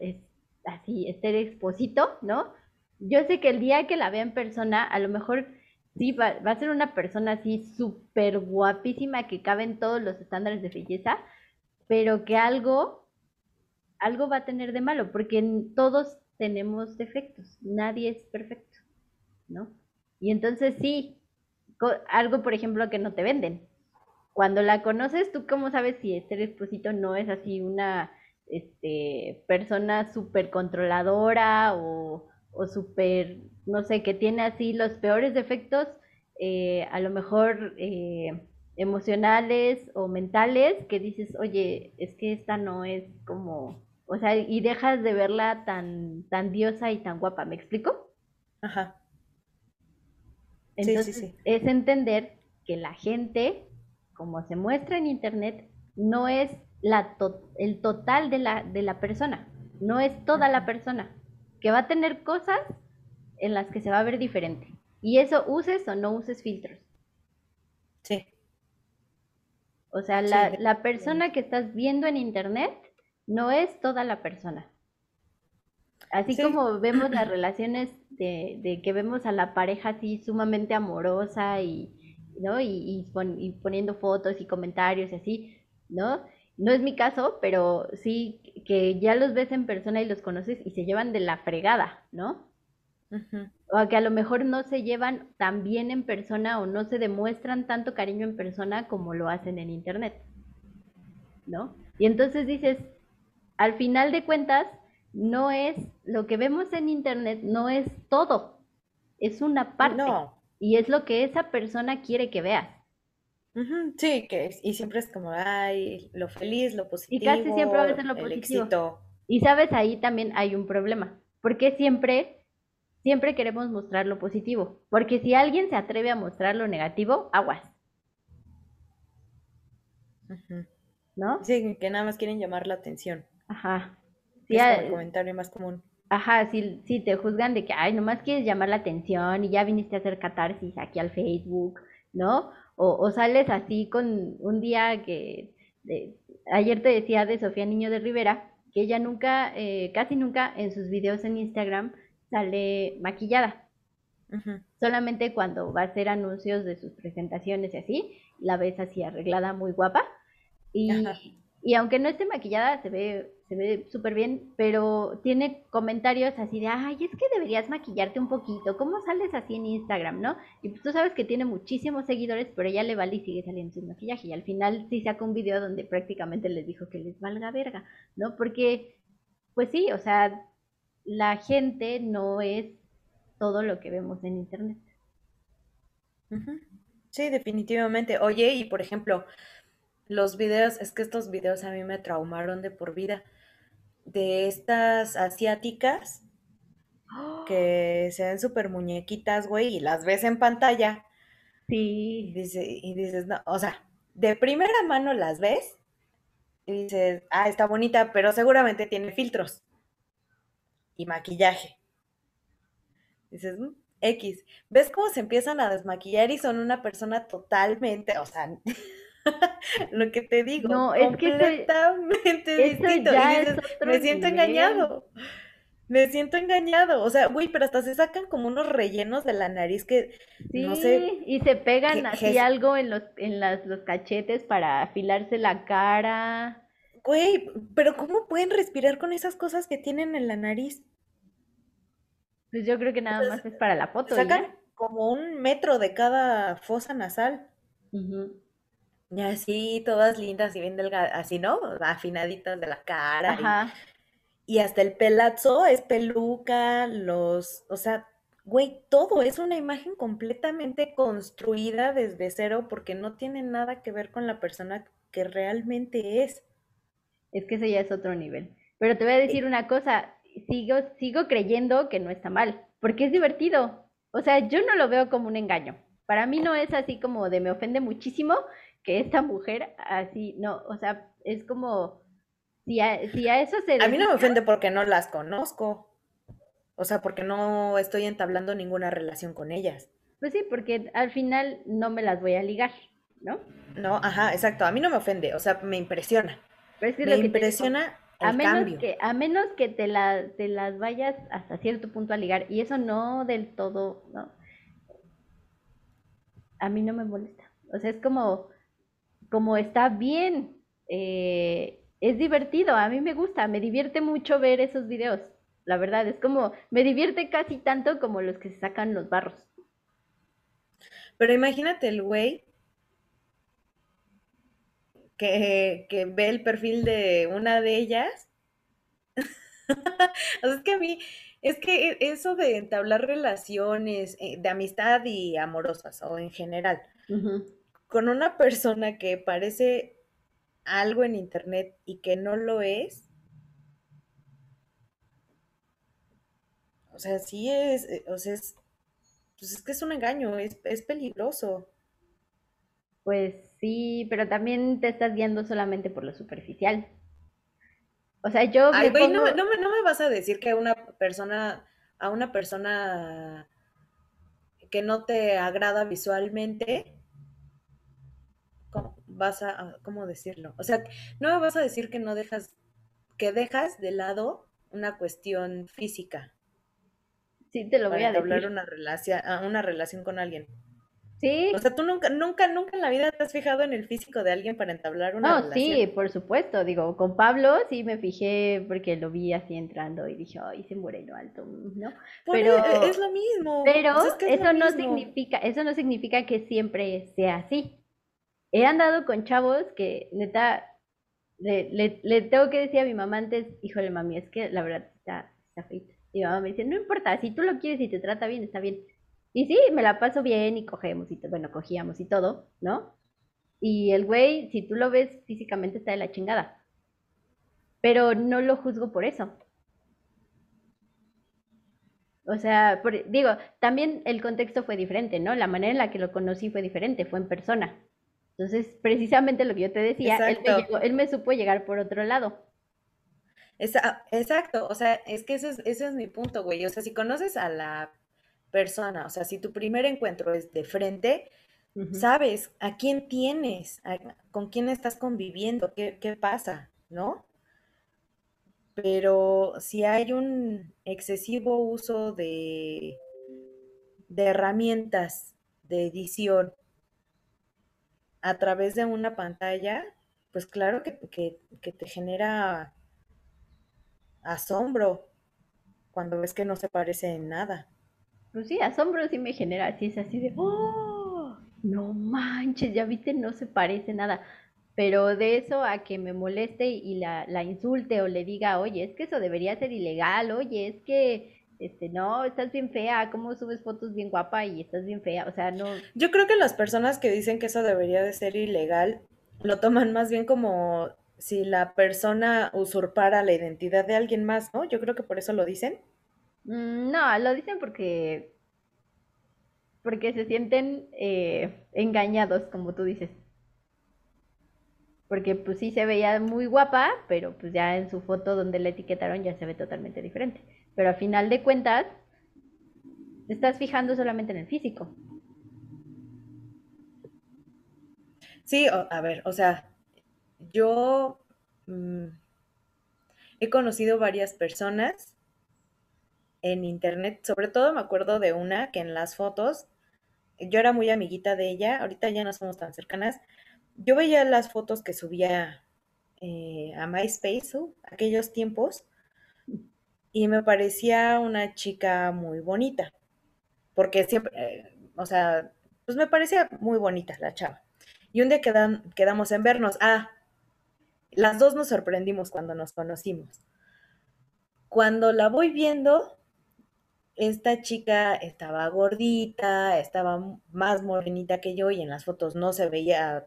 es así, este exposito, ¿no? Yo sé que el día que la vea en persona, a lo mejor sí va, va a ser una persona así súper guapísima que cabe en todos los estándares de belleza, pero que algo, algo va a tener de malo, porque todos tenemos defectos, nadie es perfecto. ¿No? Y entonces sí, algo por ejemplo que no te venden. Cuando la conoces, ¿tú cómo sabes si este esposito no es así una este, persona súper controladora o, o súper, no sé, que tiene así los peores defectos, eh, a lo mejor eh, emocionales o mentales, que dices, oye, es que esta no es como, o sea, y dejas de verla tan, tan diosa y tan guapa, ¿me explico? Ajá. Entonces, es entender que la gente, como se muestra en Internet, no es la el total de la, de la persona, no es toda la persona, que va a tener cosas en las que se va a ver diferente. Y eso uses o no uses filtros. Sí. O sea, la, la persona que estás viendo en Internet no es toda la persona. Así como vemos las relaciones de, de, que vemos a la pareja así sumamente amorosa y, ¿no? Y, y, poniendo fotos y comentarios y así, ¿no? No es mi caso, pero sí que ya los ves en persona y los conoces y se llevan de la fregada, ¿no? O que a lo mejor no se llevan tan bien en persona o no se demuestran tanto cariño en persona como lo hacen en internet, ¿no? Y entonces dices, al final de cuentas, no es, lo que vemos en Internet no es todo, es una parte. Y es lo que esa persona quiere que veas. sí, que y siempre es como, ay, lo feliz, lo positivo. Y casi siempre a ser lo positivo. Y sabes, ahí también hay un problema, porque siempre, siempre queremos mostrar lo positivo, porque si alguien se atreve a mostrar lo negativo, aguas. ¿No? Sí, que nada más quieren llamar la atención. Ajá es el comentario más común. Ajá, sí, sí, te juzgan de que, ay, nomás quieres llamar la atención y ya viniste a hacer catarsis aquí al Facebook, ¿no? O, o sales así con un día que, ayer te decía de Sofía Niño de Rivera, que ella nunca, eh, casi nunca en sus videos en Instagram sale maquillada. Solamente cuando va a hacer anuncios de sus presentaciones y así, la ves así arreglada, muy guapa. Y, y aunque no esté maquillada, se ve se ve súper bien, pero tiene comentarios así de, ay, es que deberías maquillarte un poquito, ¿cómo sales así en Instagram, no? Y pues tú sabes que tiene muchísimos seguidores, pero ella le vale y sigue saliendo sin maquillaje. Y al final sí saca un video donde prácticamente les dijo que les valga verga, ¿no? Porque, pues sí, o sea, la gente no es todo lo que vemos en Internet. Sí, definitivamente. Oye, y por ejemplo, los videos, es que estos videos a mí me traumaron de por vida de estas asiáticas que se ven súper muñequitas, güey, y las ves en pantalla. Sí. Y, dice, y dices, no, o sea, de primera mano las ves y dices, ah, está bonita, pero seguramente tiene filtros y maquillaje. Dices, mm, X. ¿Ves cómo se empiezan a desmaquillar y son una persona totalmente, o sea, lo que te digo, No, es que eso, completamente eso distinto. Y es dices, me siento nivel. engañado. Me siento engañado. O sea, güey, pero hasta se sacan como unos rellenos de la nariz que no sé. Y se pegan que- así que- algo en los, en las, los cachetes para afilarse la cara. Güey, pero ¿cómo pueden respirar con esas cosas que tienen en la nariz? Pues yo creo que nada más es para la foto, Sacan ya. como un metro de cada fosa nasal. Ujú. Y así, todas lindas y bien delgadas, así, ¿no? Afinaditas de la cara. y- Ajá. Y, hasta el pelazo es peluca, los, o sea, güey, todo es una imagen completamente construida desde cero porque no tiene nada que ver con la persona que realmente es. Es que ese ya es otro nivel. Pero te voy a decir una cosa, sigo, sigo creyendo que no está mal, porque es divertido. O sea, yo no lo veo como un engaño. Para mí no es así como de me ofende muchísimo que esta mujer así, no, o sea, es como si a, si a eso se A mí no me ofende porque no las conozco. O sea, porque no estoy entablando ninguna relación con ellas. pues sí, porque al final no me las voy a ligar, ¿no? No, ajá, exacto. A mí no me ofende, o sea, me impresiona. Pero es que es Me lo que impresiona a el menos cambio. que, a menos que te, la- te las vayas hasta cierto punto a ligar, y eso no del todo, ¿no? A mí no me molesta. O sea, es como, como está bien, eh, es divertido, a mí me gusta, me divierte mucho ver esos videos. La verdad, es como, me divierte casi tanto como los que se sacan los barros. Pero imagínate el güey que, que ve el perfil de una de ellas. O sea, es que a mí, es que e- eso de entablar relaciones eh, de amistad y amorosas o en general. Con una persona que parece algo en internet y que no lo es, o sea, sí es, eh, o sea, es, pues es que es un engaño, es, es peligroso. Pues sí, pero también te estás guiando solamente por lo superficial. O sea, yo Ay, güey, no, pongo, no, me, no me vas a decir que a una persona, a una persona que no te agrada visualmente, ¿cómo vas a, cómo decirlo? O sea, no me vas a decir que no dejas, que dejas de lado una cuestión física sí te lo voy a decir. una relación, una relación con alguien. Sí, O sea, tú nunca, nunca, nunca en la vida te has fijado en el físico de alguien para entablar una no, sí, relación. por supuesto. Digo, con Pablo sí me fijé porque lo vi así entrando y dije, ay, ese moreno alto, ¿no? Por e- Pero, es lo mismo. pero O sea, es que es lo eso no significa, eso no significa que siempre sea así. He andado con chavos que neta le, tengo que decir a mi mamá antes, híjole mami, es que la verdad está, está feita. Y mi mamá me dice, no importa, si tú lo quieres y te trata bien, está bien. Y sí, me la paso bien y cogemos y to- bueno, cogíamos y todo, ¿no? Y el güey, si tú lo ves físicamente está de la chingada. Pero no lo juzgo por eso. O sea, por- digo, también el contexto fue diferente, ¿no? La manera en la que lo conocí fue diferente, fue en persona. Entonces, precisamente lo que yo te decía, él me llegó- él me supo llegar por otro lado. Esa- exacto, o sea, es que ese es, ese es mi punto, güey. O sea, si conoces a la persona, o sea, si tu primer encuentro es de frente, sabes a quién tienes, a- con quién estás conviviendo, qué, qué pasa, ¿no? Pero si hay un excesivo uso de, de herramientas de edición a través de una pantalla, pues claro que, que- que te genera asombro cuando ves que no se parece en nada. Pues sí, asombro sí me genera, así es así de, oh, no manches, ya viste, no se parece nada. Pero de eso a que me moleste y la, la insulte o le diga, oye, es que eso debería ser ilegal, oye, es que, este, no, estás bien fea, ¿cómo subes fotos bien guapa y estás bien fea? O sea, no, Yo creo que las personas que dicen que eso debería de ser ilegal lo toman más bien como si la persona usurpara la identidad de alguien más, ¿no? Yo creo que por eso lo dicen. mm, no, lo dicen porque, porque se sienten eh, engañados, como tú dices. Porque pues sí se veía muy guapa, pero pues ya en su foto donde la etiquetaron ya se ve totalmente diferente. Pero a final de cuentas, te estás fijando solamente en el físico. Sí, a ver, o sea, yo mm, he conocido varias personas en internet, sobre todo me acuerdo de una que en las fotos, yo era muy amiguita de ella, ahorita ya no somos tan cercanas, yo veía las fotos que subía eh, a MySpace, aquellos tiempos, y me parecía una chica muy bonita, porque siempre, eh, o sea, pues me parecía muy bonita la chava. Y un día quedamos en vernos. Ah, las dos nos sorprendimos cuando nos conocimos. Cuando la voy viendo, esta chica estaba gordita, estaba más morenita que yo y en las fotos no se veía,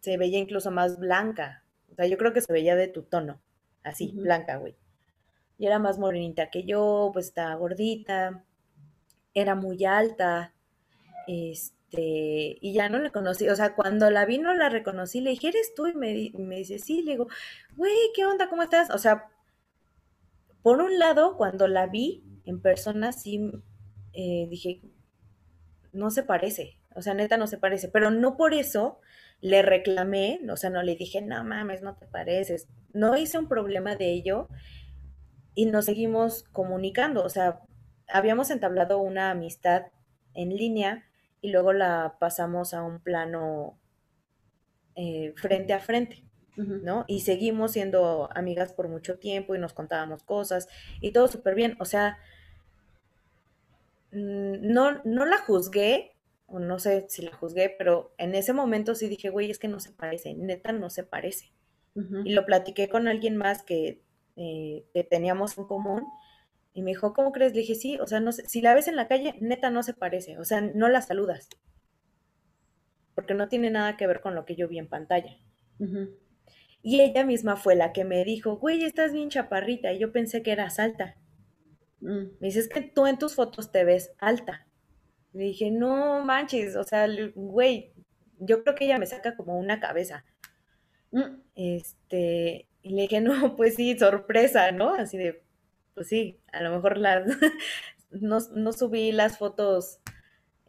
se veía incluso más blanca. O sea, yo creo que se veía de tu tono, así, blanca, güey. Y era más morenita que yo, pues estaba gordita, era muy alta, este, y ya no la conocí, o sea, cuando la vi no la reconocí, le dije, ¿eres tú? Y me, me dice, sí, le digo, güey, ¿qué onda? ¿Cómo estás? O sea, por un lado, cuando la vi, en persona sí eh, dije, no se parece, o sea, neta no se parece, pero no por eso le reclamé, o sea, no le dije, no mames, no te pareces, no hice un problema de ello y nos seguimos comunicando, o sea, habíamos entablado una amistad en línea y luego la pasamos a un plano eh, frente a frente. ¿no? Y seguimos siendo amigas por mucho tiempo y nos contábamos cosas y todo súper bien. O sea, mm, no, no la juzgué, o no sé si la juzgué, pero en ese momento sí dije, güey, es que no se parece, neta no se parece. Y lo platiqué con alguien más que, eh, que teníamos en común y me dijo, ¿cómo crees? Le dije, sí, o sea, no sé, si la ves en la calle, neta no se parece, o sea, no la saludas, porque no tiene nada que ver con lo que yo vi en pantalla. Y ella misma fue la que me dijo, güey, estás bien chaparrita. Y yo pensé que eras alta. Mm. Me dices que tú en tus fotos te ves alta. Le dije, no manches, o sea, güey, yo creo que ella me saca como una cabeza. Mm. Este, y le dije, no, pues sí, sorpresa, ¿no? Así de, pues sí, a lo mejor las, no, no subí las fotos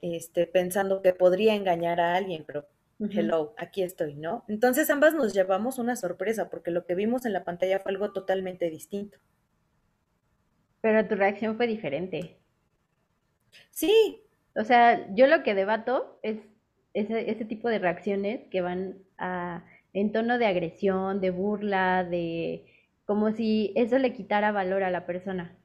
este, pensando que podría engañar a alguien, pero hello, aquí estoy, ¿no? Entonces ambas nos llevamos una sorpresa porque lo que vimos en la pantalla fue algo totalmente distinto. Pero tu reacción fue diferente. Sí. O sea, yo lo que debato es ese, tipo de reacciones que van a, en tono de agresión, de burla, de como si eso le quitara valor a la persona.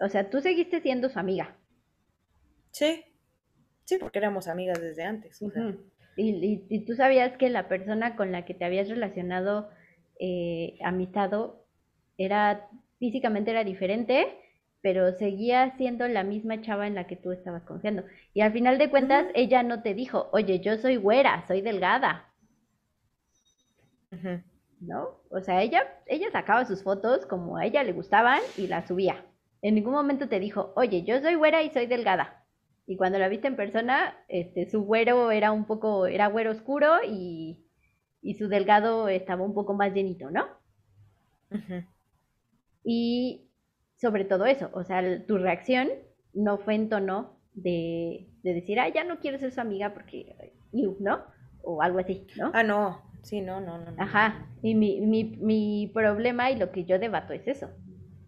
O sea, tú seguiste siendo su amiga. Sí. Sí, porque éramos amigas desde antes. y, tú sabías que la persona con la que te habías relacionado eh, amistado era físicamente era diferente, pero seguía siendo la misma chava en la que tú estabas confiando. Y al final de cuentas, ella no te dijo, oye, yo soy güera, soy delgada. ¿No? O sea, ella, ella sacaba sus fotos como a ella le gustaban y las subía. En ningún momento te dijo, oye, yo soy güera y soy delgada. Y cuando la viste en persona, este, su güero era un poco, era güero oscuro y, y su delgado estaba un poco más llenito, ¿no? Y sobre todo eso, o sea, tu reacción no fue en tono de, de decir, ah, ya no quiero ser su amiga porque, ¿no? O algo así, ¿no? Ah, no, sí, no, no, no. Ajá, y mi, mi, mi problema y lo que yo debato es eso.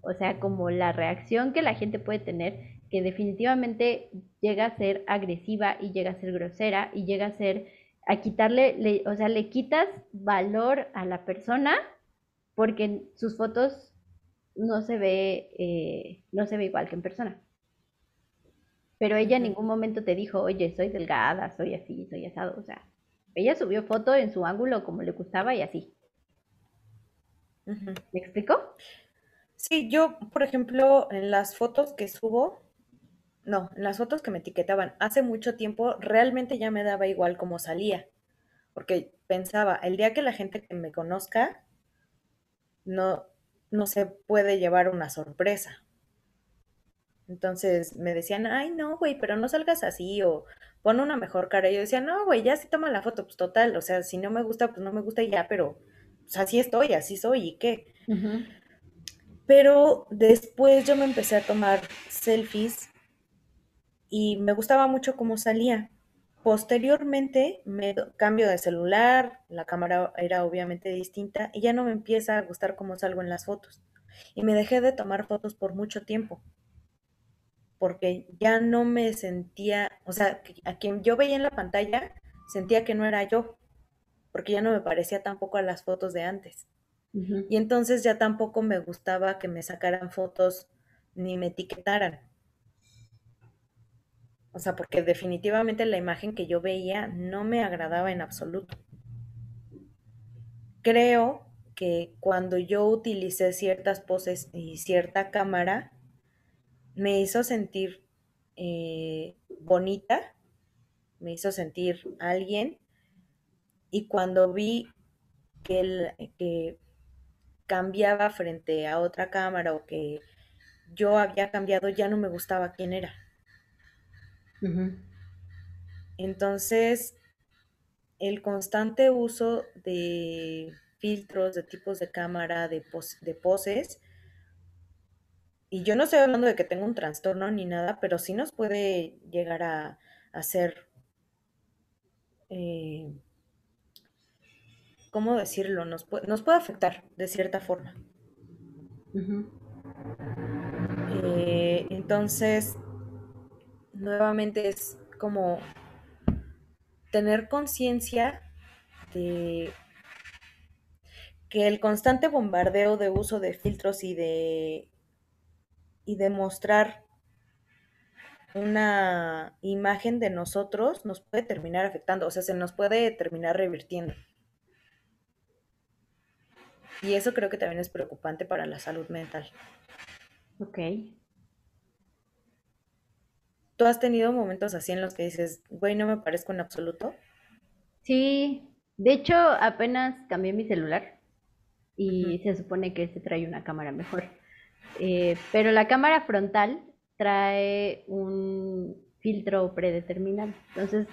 O sea, como la reacción que la gente puede tener que definitivamente llega a ser agresiva y llega a ser grosera y llega a ser a quitarle, o sea, le quitas valor a la persona porque sus fotos no se ve, eh, no se ve igual que en persona. Pero ella en ningún momento te dijo, oye, soy delgada, soy así, soy asado. O sea, ella subió foto en su ángulo como le gustaba y así. ¿Me explicó? Sí, yo, por ejemplo, en las fotos que subo, no, en las fotos que me etiquetaban hace mucho tiempo, realmente ya me daba igual cómo salía. Porque pensaba, el día que la gente que me conozca no, no se puede llevar una sorpresa. Entonces me decían, ay, no, güey, pero no salgas así, o, pon una mejor cara. Y yo decía, no, güey, ya sí toma la foto, pues total, o sea, si no me gusta, pues no me gusta y ya, pero pues así estoy, así soy, ¿y qué? Pero después yo me empecé a tomar selfies y me gustaba mucho cómo salía. Posteriormente me cambio de celular, la cámara era obviamente distinta y ya no me empieza a gustar cómo salgo en las fotos. Y me dejé de tomar fotos por mucho tiempo, porque ya no me sentía, o sea, a quien yo veía en la pantalla sentía que no era yo, porque ya no me parecía tampoco a las fotos de antes. Y entonces ya tampoco me gustaba que me sacaran fotos ni me etiquetaran. O sea, porque definitivamente la imagen que yo veía no me agradaba en absoluto. Creo que cuando yo utilicé ciertas poses y cierta cámara, me hizo sentir eh, bonita, me hizo sentir alguien. Y cuando vi que, que cambiaba frente a otra cámara o que yo había cambiado, ya no me gustaba quién era. Entonces, el constante uso de filtros, de tipos de cámara, de, de poses, y yo no estoy hablando de que tenga un trastorno ni nada, pero sí nos puede llegar a, hacer, eh, ¿cómo decirlo? Nos, puede, nos puede afectar de cierta forma. Eh, entonces, nuevamente es como tener conciencia de que el constante bombardeo de uso de filtros y de y de mostrar una imagen de nosotros nos puede terminar afectando, o sea, se nos puede terminar revirtiendo. Y eso creo que también es preocupante para la salud mental. Ok. ¿Tú has tenido momentos así en los que dices, güey, no me parezco en absoluto? Sí, de hecho apenas cambié mi celular y se supone que este trae una cámara mejor. Eh, pero la cámara frontal trae un filtro predeterminado. Entonces,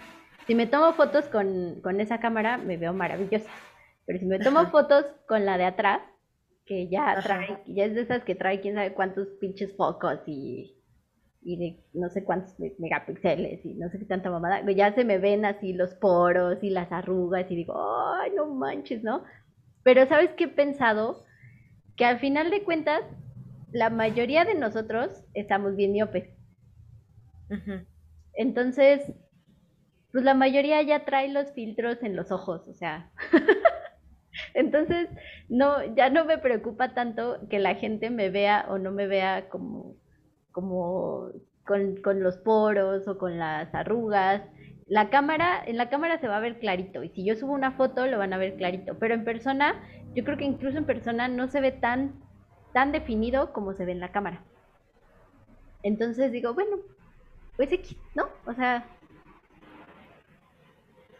si me tomo fotos con, con esa cámara, me veo maravillosa. Pero si me tomo fotos con la de atrás, que ya trae, ya es de esas que trae quién sabe cuántos pinches focos y y de no sé cuántos megapíxeles y no sé qué tanta mamada, ya se me ven así los poros y las arrugas y digo, ay, no manches, ¿no? Pero ¿sabes qué he pensado? Que al final de cuentas, la mayoría de nosotros estamos bien miopes. Entonces, pues la mayoría ya trae los filtros en los ojos, o sea. Entonces, no, ya no me preocupa tanto que la gente me vea o no me vea como como con, los poros o con las arrugas. La cámara, en la cámara se va a ver clarito y si yo subo una foto lo van a ver clarito, pero en persona, yo creo que incluso en persona no se ve tan, tan definido como se ve en la cámara. Entonces digo, bueno, pues X, ¿no? O sea...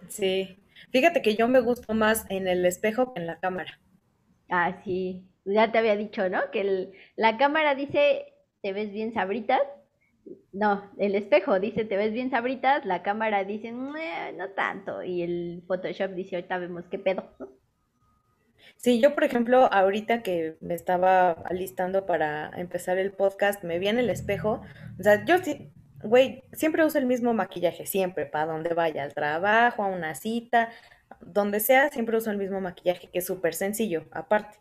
Sí, fíjate que yo me gusto más en el espejo que en la cámara. Ah, sí, ya te había dicho, ¿no? Que la cámara dice te ves bien sabritas. No, el espejo dice te ves bien sabritas, la cámara dice no tanto y el Photoshop dice ahorita vemos qué pedo. Sí, yo por ejemplo, ahorita que me estaba alistando para empezar el podcast, me vi en el espejo, o sea, yo sí, güey, siempre uso el mismo maquillaje, siempre, para donde vaya, al trabajo, a una cita, donde sea, siempre uso el mismo maquillaje, que es súper sencillo, aparte.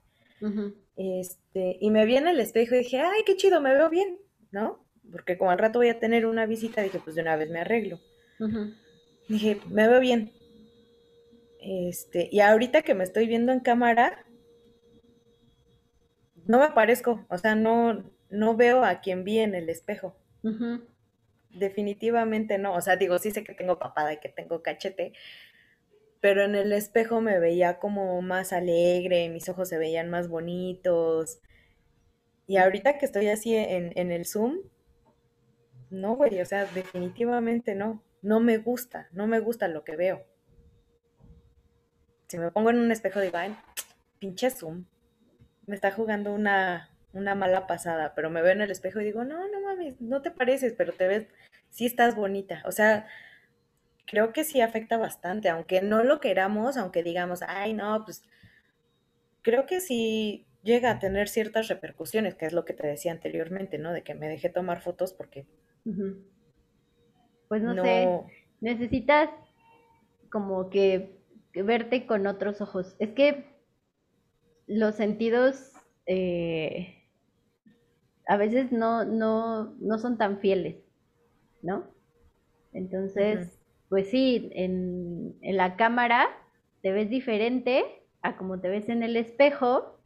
Este, y me vi en el espejo y dije, ay, qué chido, me veo bien, ¿no? Porque como al rato voy a tener una visita, dije, pues de una vez me arreglo. Dije, me veo bien. Este, y ahorita que me estoy viendo en cámara, no me parezco, o sea, no, no veo a quien vi en el espejo. Definitivamente no, o sea, digo, sí sé que tengo papada y que tengo cachete, pero en el espejo me veía como más alegre, mis ojos se veían más bonitos. Y ahorita que estoy así en, el Zoom, no, güey, o sea, definitivamente no. No me gusta, no me gusta lo que veo. Si me pongo en un espejo digo, ay, pinche Zoom, me está jugando una, una mala pasada, pero me veo en el espejo y digo, no, no mames, no te pareces, pero te ves, sí estás bonita. O sea, creo que sí afecta bastante, aunque no lo queramos, aunque digamos, ay, no, pues creo que sí llega a tener ciertas repercusiones, que es lo que te decía anteriormente, ¿no? De que me dejé tomar fotos porque... Pues no, sé, necesitas como que, verte con otros ojos. Es que los sentidos eh, a veces no, no, no son tan fieles, ¿no? Entonces, pues sí, en, la cámara te ves diferente a como te ves en el espejo,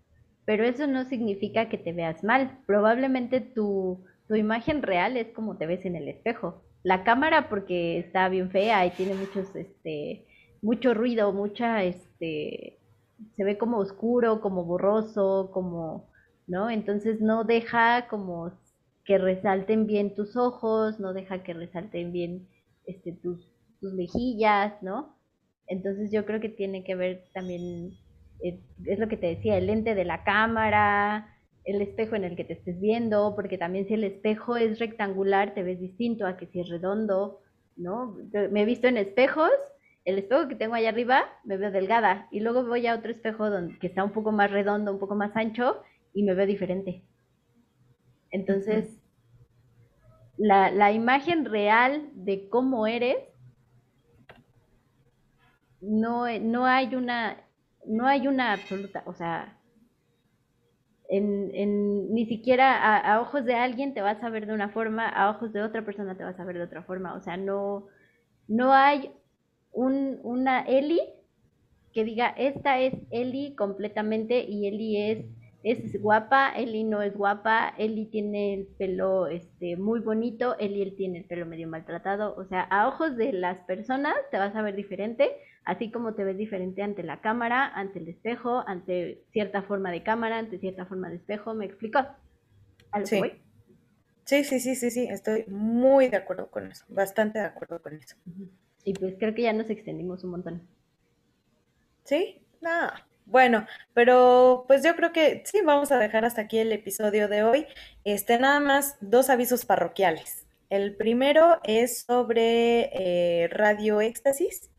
pero eso no significa que te veas mal. Probablemente tu, tu imagen real es como te ves en el espejo. La cámara porque está bien fea y tiene muchos, este, mucho ruido, mucha, este, se ve como oscuro, como borroso, como, ¿no? Entonces no deja como que resalten bien tus ojos, no deja que resalten bien, este, tus, tus mejillas, ¿no? Entonces yo creo que tiene que ver también es lo que te decía, el lente de la cámara, el espejo en el que te estés viendo, porque también si el espejo es rectangular te ves distinto a que si es redondo, ¿no? me he visto en espejos, el espejo que tengo allá arriba me veo delgada y luego voy a otro espejo donde, que está un poco más redondo, un poco más ancho y me veo diferente. Entonces, la, la imagen real de cómo eres, no, no hay una no hay una absoluta, o sea, en, ni siquiera a, ojos de alguien te vas a ver de una forma, a ojos de otra persona te vas a ver de otra forma, o sea, no, no hay un, una Eli que diga, esta es Eli completamente y Eli es es guapa, Eli no es guapa, Eli tiene el pelo este, muy bonito, Eli él tiene el pelo medio maltratado, o sea, a ojos de las personas te vas a ver diferente, así como te ves diferente ante la cámara, ante el espejo, ante cierta forma de cámara, ante cierta forma de espejo, ¿me explico? sí. sí, sí, sí, sí, sí, estoy muy de acuerdo con eso, bastante de acuerdo con eso. Y pues creo que ya nos extendimos un montón. Sí, nada. Bueno, pero pues yo creo que sí, vamos a dejar hasta aquí el episodio de hoy. Este, nada más dos avisos parroquiales. El primero es sobre eh, Radio Éxtasis.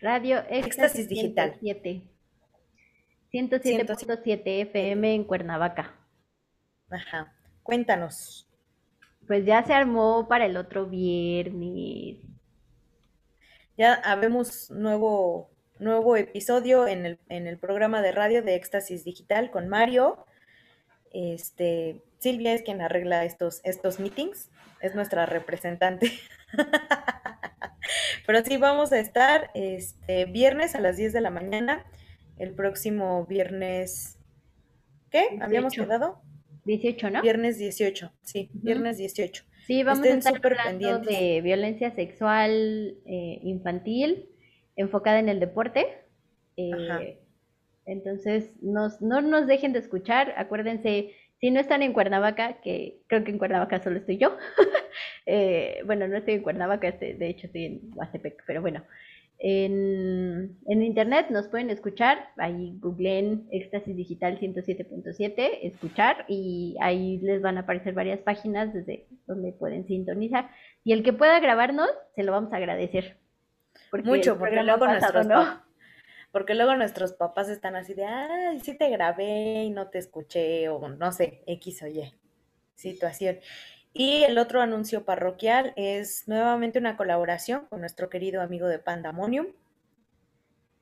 Radio Éxtasis, Digital. 107.7 FM en Cuernavaca. Ajá. Cuéntanos. Pues ya se armó para el otro viernes. Ya habemos nuevo nuevo episodio en el, en el programa de radio de Éxtasis Digital con Mario. Este, Silvia es quien arregla estos, estos meetings, es nuestra representante. Pero sí, vamos a estar este viernes a las 10 de la mañana, el próximo viernes, ¿qué? ¿Habíamos quedado? 18, ¿no? Viernes 18, sí, viernes 18. Sí, vamos a estar hablando de violencia sexual eh, infantil, enfocada en el deporte. Eh, entonces, no nos dejen de escuchar. Acuérdense, si no están en Cuernavaca, que creo que en Cuernavaca solo estoy yo. Eh, bueno, no estoy en Cuernavaca, este, de hecho estoy en Huastepec, pero bueno. En, en, internet nos pueden escuchar, ahí googleen Éxtasis Digital 107.7, escuchar y ahí les van a aparecer varias páginas desde donde pueden sintonizar. Y el que pueda grabarnos, se lo vamos a agradecer. Mucho, porque luego nuestros ¿no? porque luego nuestros papás están así de, ay, sí te grabé y no te escuché, o no sé, X o Y situación. Y el otro anuncio parroquial es nuevamente una colaboración con nuestro querido amigo de Pandamonium.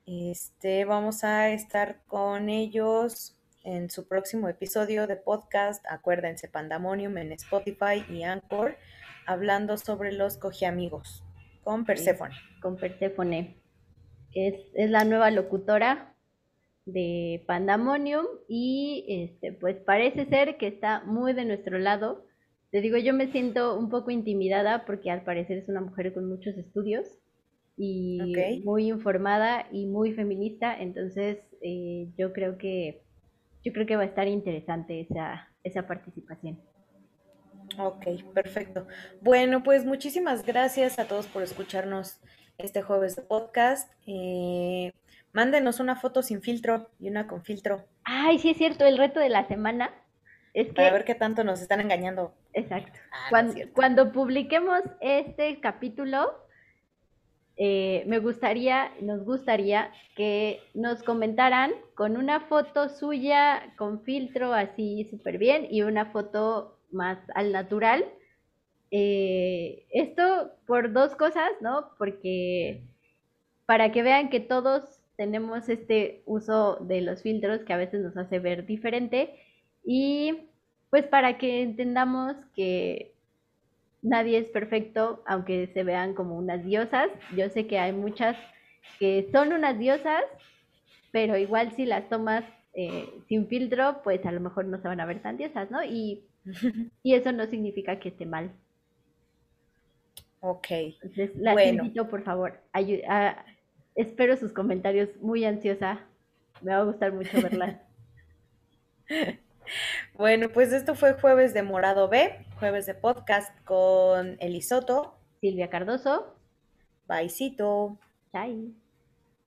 Este, vamos a estar con ellos en su próximo episodio de podcast. Acuérdense, Pandamonium en Spotify y Anchor, hablando sobre los cogiamigos con Persephone. con Persephone. Es, es la nueva locutora de Pandamonium y este pues parece ser que está muy de nuestro lado. Te digo, yo me siento un poco intimidada porque al parecer es una mujer con muchos estudios y muy informada y muy feminista, entonces eh, yo creo que yo creo que va a estar interesante esa, esa participación. Ok, perfecto. Bueno, pues muchísimas gracias a todos por escucharnos este jueves de podcast. Eh, mándenos una foto sin filtro y una con filtro. Ay, sí es cierto, el reto de la semana es que... Para ver qué tanto nos están engañando. Exacto. Ah, cuando, cuando publiquemos este capítulo, eh, me gustaría, nos gustaría que nos comentaran con una foto suya con filtro así súper bien y una foto más al natural. Eh, esto por dos cosas, ¿no? Porque para que vean que todos tenemos este uso de los filtros que a veces nos hace ver diferente y pues para que entendamos que nadie es perfecto, aunque se vean como unas diosas. Yo sé que hay muchas que son unas diosas, pero igual si las tomas eh, sin filtro, pues a lo mejor no se van a ver tan diosas, ¿no? Y, y eso no significa que esté mal. Ok. Entonces, las invito, por favor, a, espero sus comentarios muy ansiosa. Me va a gustar mucho verlas. Bueno, pues esto fue jueves de Morado B, jueves de podcast con Elisoto, Silvia Cardoso, Baisito. Chai.